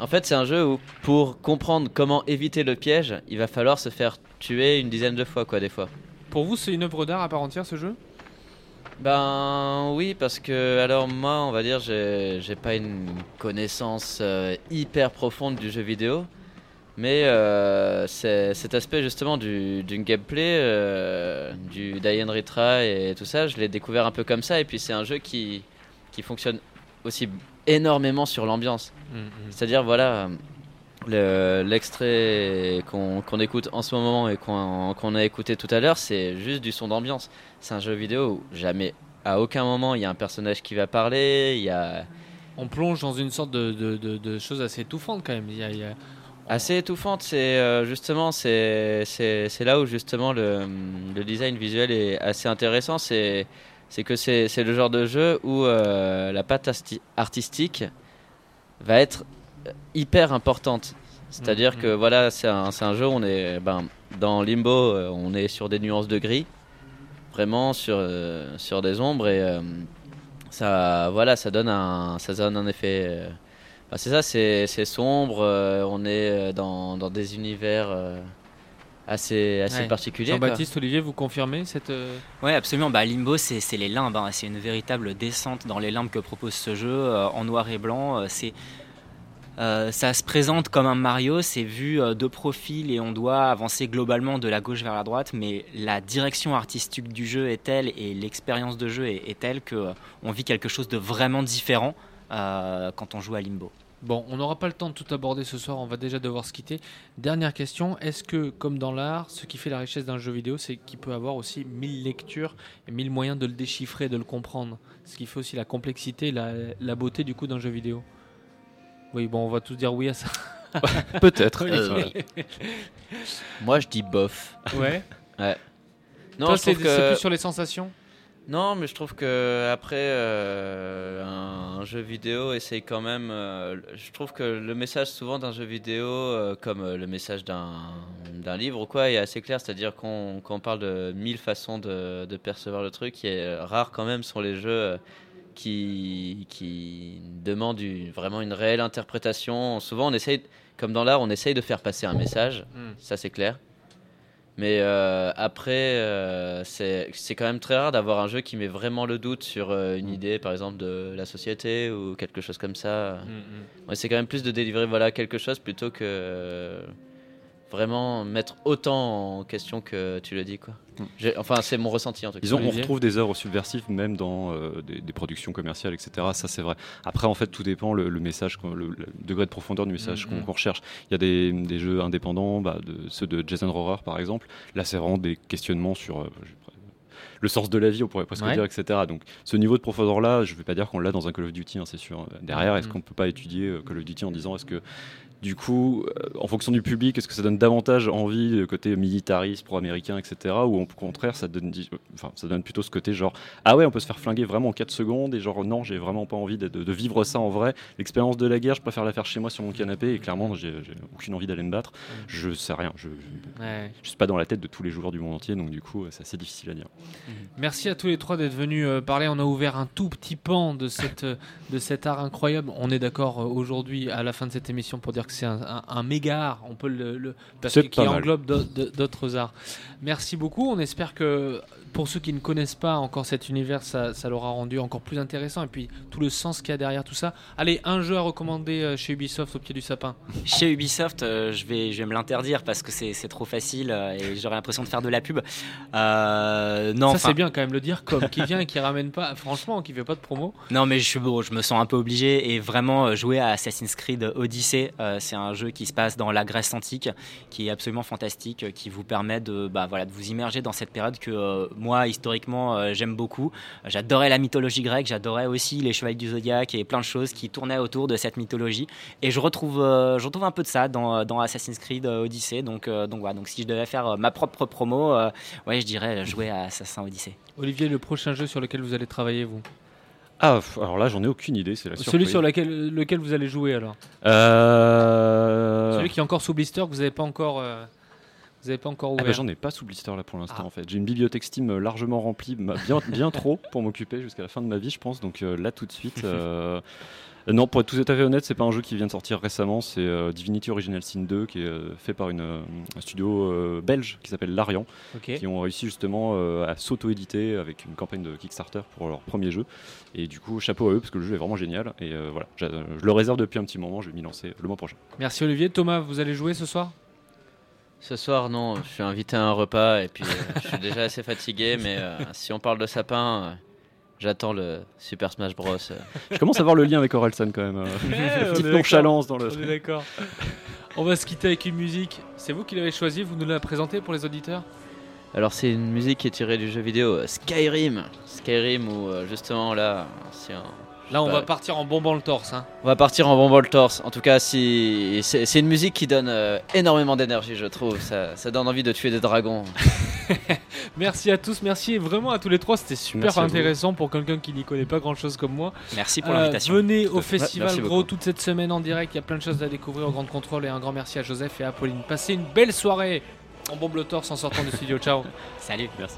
en fait, c'est un jeu où pour comprendre comment éviter le piège, il va falloir se faire tuer une dizaine de fois, quoi, des fois. Pour vous, c'est une œuvre d'art à part entière ce jeu? Ben oui, parce que alors moi, on va dire, j'ai j'ai pas une connaissance euh, hyper profonde du jeu vidéo, mais euh, cet aspect justement du, du gameplay, euh, du die and retry et tout ça, je l'ai découvert un peu comme ça, et puis c'est un jeu qui, qui fonctionne aussi énormément sur l'ambiance. C'est-à-dire, voilà, le- l'extrait qu'on qu'on écoute en ce moment et qu'on qu'on a écouté tout à l'heure, c'est juste du son d'ambiance. C'est un jeu vidéo où jamais, à aucun moment, il y a un personnage qui va parler, il y a, on plonge dans une sorte de, de, de, de chose assez étouffante quand même. Il y a, il y a- Assez étouffante, c'est euh, justement c'est là où justement le, le design visuel est assez intéressant. C'est que c'est le genre de jeu où euh, la patte artistique va être hyper importante. C'est-à-dire Mhm. que voilà, c'est un, un jeu où on est ben, dans Limbo, euh, on est sur des nuances de gris, vraiment sur euh, sur des ombres et euh, ça voilà, ça donne un ça donne un effet euh, bah, c'est ça, c'est c'est sombre, euh, on est euh, dans, dans des univers euh, assez, assez Ouais. particuliers. quoi. Jean-Baptiste, Olivier, vous confirmez cette. euh, Ouais, absolument. Bah, Limbo, c'est c'est les limbes. hein. C'est une véritable descente dans les limbes que propose ce jeu euh, en noir et blanc. Euh, C'est euh, ça se présente comme un Mario, c'est vu euh, de profil et on doit avancer globalement de la gauche vers la droite, mais la direction artistique du jeu est telle et l'expérience de jeu est, est telle que euh, on vit quelque chose de vraiment différent euh, quand on joue à Limbo. Bon, on n'aura pas le temps de tout aborder ce soir, on va déjà devoir se quitter. Dernière question, est-ce que, comme dans l'art, ce qui fait la richesse d'un jeu vidéo, c'est qu'il peut avoir aussi mille lectures et mille moyens de le déchiffrer, de le comprendre? Ce qui fait aussi la complexité, la, la beauté du coup d'un jeu vidéo. Oui, bon, on va tous dire oui à ça. Peut-être. Olivier. Moi, je dis bof. Ouais. Ouais. Non, Toi, je c'est trouve que... c'est plus sur les sensations? Non, mais je trouve que après euh, un, un jeu vidéo essaye quand même. euh, je trouve que le message souvent d'un jeu vidéo, euh, comme le message d'un d'un livre ou quoi, est assez clair. C'est-à-dire qu'on qu'on parle de mille façons de, de percevoir le truc. Qui est rare quand même sont les jeux qui qui demandent une- vraiment une réelle interprétation. Souvent, on essaye, comme dans l'art, on essaye de faire passer un message. Mm. Ça, c'est clair. Mais euh, après, euh, c'est quand même très rare d'avoir un jeu qui met vraiment le doute sur euh, une idée, par exemple, de la société ou quelque chose comme ça. Mm, Ouais, c'est quand même plus de délivrer voilà, quelque chose plutôt que vraiment mettre autant en question que tu le dis. Quoi. J'ai- Enfin, c'est mon ressenti en tout cas. Disons, on retrouve des œuvres subversives même dans euh, des, des productions commerciales, etc. Ça, c'est vrai. Après, en fait, tout dépend le, le message, le, le degré de profondeur du message qu'on Mhm. qu'on recherche. Il y a des, des jeux indépendants, bah, de, ceux de Jason Rohrer, par exemple. Là, c'est vraiment des questionnements sur euh, le sens de la vie, on pourrait presque Ouais. dire, etc. Donc, ce niveau de profondeur-là, je ne vais pas dire qu'on l'a dans un Call of Duty, hein, c'est sûr. Derrière, est-ce qu'on ne peut pas étudier euh, Call of Duty en disant est-ce que du coup, euh, en fonction du public, est-ce que ça donne davantage envie le côté militariste, pro-américain, etc. Ou au contraire, ça donne, enfin, ça donne plutôt ce côté genre ah ouais, on peut se faire flinguer vraiment en 4 secondes et genre non, j'ai vraiment pas envie de, de- de vivre ça en vrai. L'expérience de la guerre, je préfère la faire chez moi sur mon canapé et clairement, j'ai aucune envie d'aller me battre. Je sais rien, je, je, Ouais. je suis pas dans la tête de tous les joueurs du monde entier, donc du coup, euh, c'est assez difficile à dire. Merci à tous les trois d'être venus euh, parler. On a ouvert un tout petit pan de, cette, euh, de cet art incroyable. On est d'accord euh, aujourd'hui, à la fin de cette émission, pour dire que c'est un, un- un méga art. On peut le. le parce que- qui mal. englobe d'autres arts. Merci beaucoup. On espère que pour ceux qui ne connaissent pas encore cet univers, ça, ça l'aura rendu encore plus intéressant. Et puis tout le sens qu'il y a derrière tout ça. Allez, un jeu à recommander euh, chez Ubisoft au pied du sapin. Chez Ubisoft, euh, je, vais, je vais me l'interdire parce que c'est c'est trop facile euh, et j'aurais l'impression de faire de la pub. Euh, non, ça, c'est bien quand même le dire comme qui vient et qui ramène pas. Franchement, qui fait pas de promo. Non, mais je, suis, bon, je me sens un peu obligé et vraiment jouer à Assassin's Creed Odyssey, euh, c'est un jeu qui se passe dans la Grèce antique, qui est absolument fantastique, qui vous permet de, bah, vous immerger dans cette période que euh, moi, historiquement, euh, j'aime beaucoup. J'adorais la mythologie grecque, j'adorais aussi les chevaliers du zodiaque et plein de choses qui tournaient autour de cette mythologie. Et je retrouve, euh, un peu de ça dans, dans Assassin's Creed Odyssey. Donc, voilà, si je devais faire ma propre promo, je dirais jouer à Assassin's Odyssey. Olivier, le prochain jeu sur lequel vous allez travailler, vous? Ah, alors là, j'en ai aucune idée, c'est la Celui sur lequel, lequel vous allez jouer alors? Euh... Celui qui est encore sous blister, que vous n'avez pas encore, euh, vous avez pas encore Ah ouvert. bah, j'en ai pas sous blister là pour l'instant Ah. en fait. J'ai une bibliothèque Steam euh, largement remplie, bien, bien trop pour m'occuper jusqu'à la fin de ma vie je pense. Donc euh, là tout de suite. euh, Non, pour être tout à fait honnête, c'est pas un jeu qui vient de sortir récemment, c'est euh, Divinity Original Sin 2 qui est fait par une, un studio belge qui s'appelle Larian, qui ont réussi justement à s'auto-éditer avec une campagne de Kickstarter pour leur premier jeu. Et du coup, chapeau à eux parce que le jeu est vraiment génial. Et voilà, je le réserve depuis un petit moment, je vais m'y lancer le mois prochain. Merci Olivier. Thomas, vous allez jouer ce soir? Ce soir, non, je suis invité à un repas et puis euh, je suis déjà assez fatigué, mais euh, si on parle de sapin, euh, j'attends le Super Smash Bros. euh. Je commence à voir le lien avec Orelsan quand même. euh. Ouais, on Petite nonchalance dans le. On est d'accord. On va se quitter avec une musique. C'est vous qui l'avez choisie, vous nous la présentez pour les auditeurs? Alors c'est une musique qui est tirée du jeu vidéo Skyrim. Skyrim où justement là, c'est un, Là, on Bah, va partir en bombant le torse. Hein. On va partir en bombant le torse. En tout cas, si c'est une musique qui donne euh, énormément d'énergie, je trouve. Ça, ça donne envie de tuer des dragons. Merci à tous, merci vraiment à tous les trois. C'était super Merci intéressant pour quelqu'un qui n'y connaît pas grand chose comme moi. Merci pour Euh, l'invitation. Venez au festival Merci Gros beaucoup. toute cette semaine en direct. Il y a plein de choses à découvrir au Grand Contrôle. Et un grand merci à Joseph et à Pauline. Passez une belle soirée. On bombe le torse en sortant du studio. Ciao. Salut. Merci.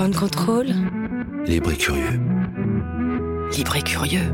Grand contrôle. Libre et curieux. Libre et curieux.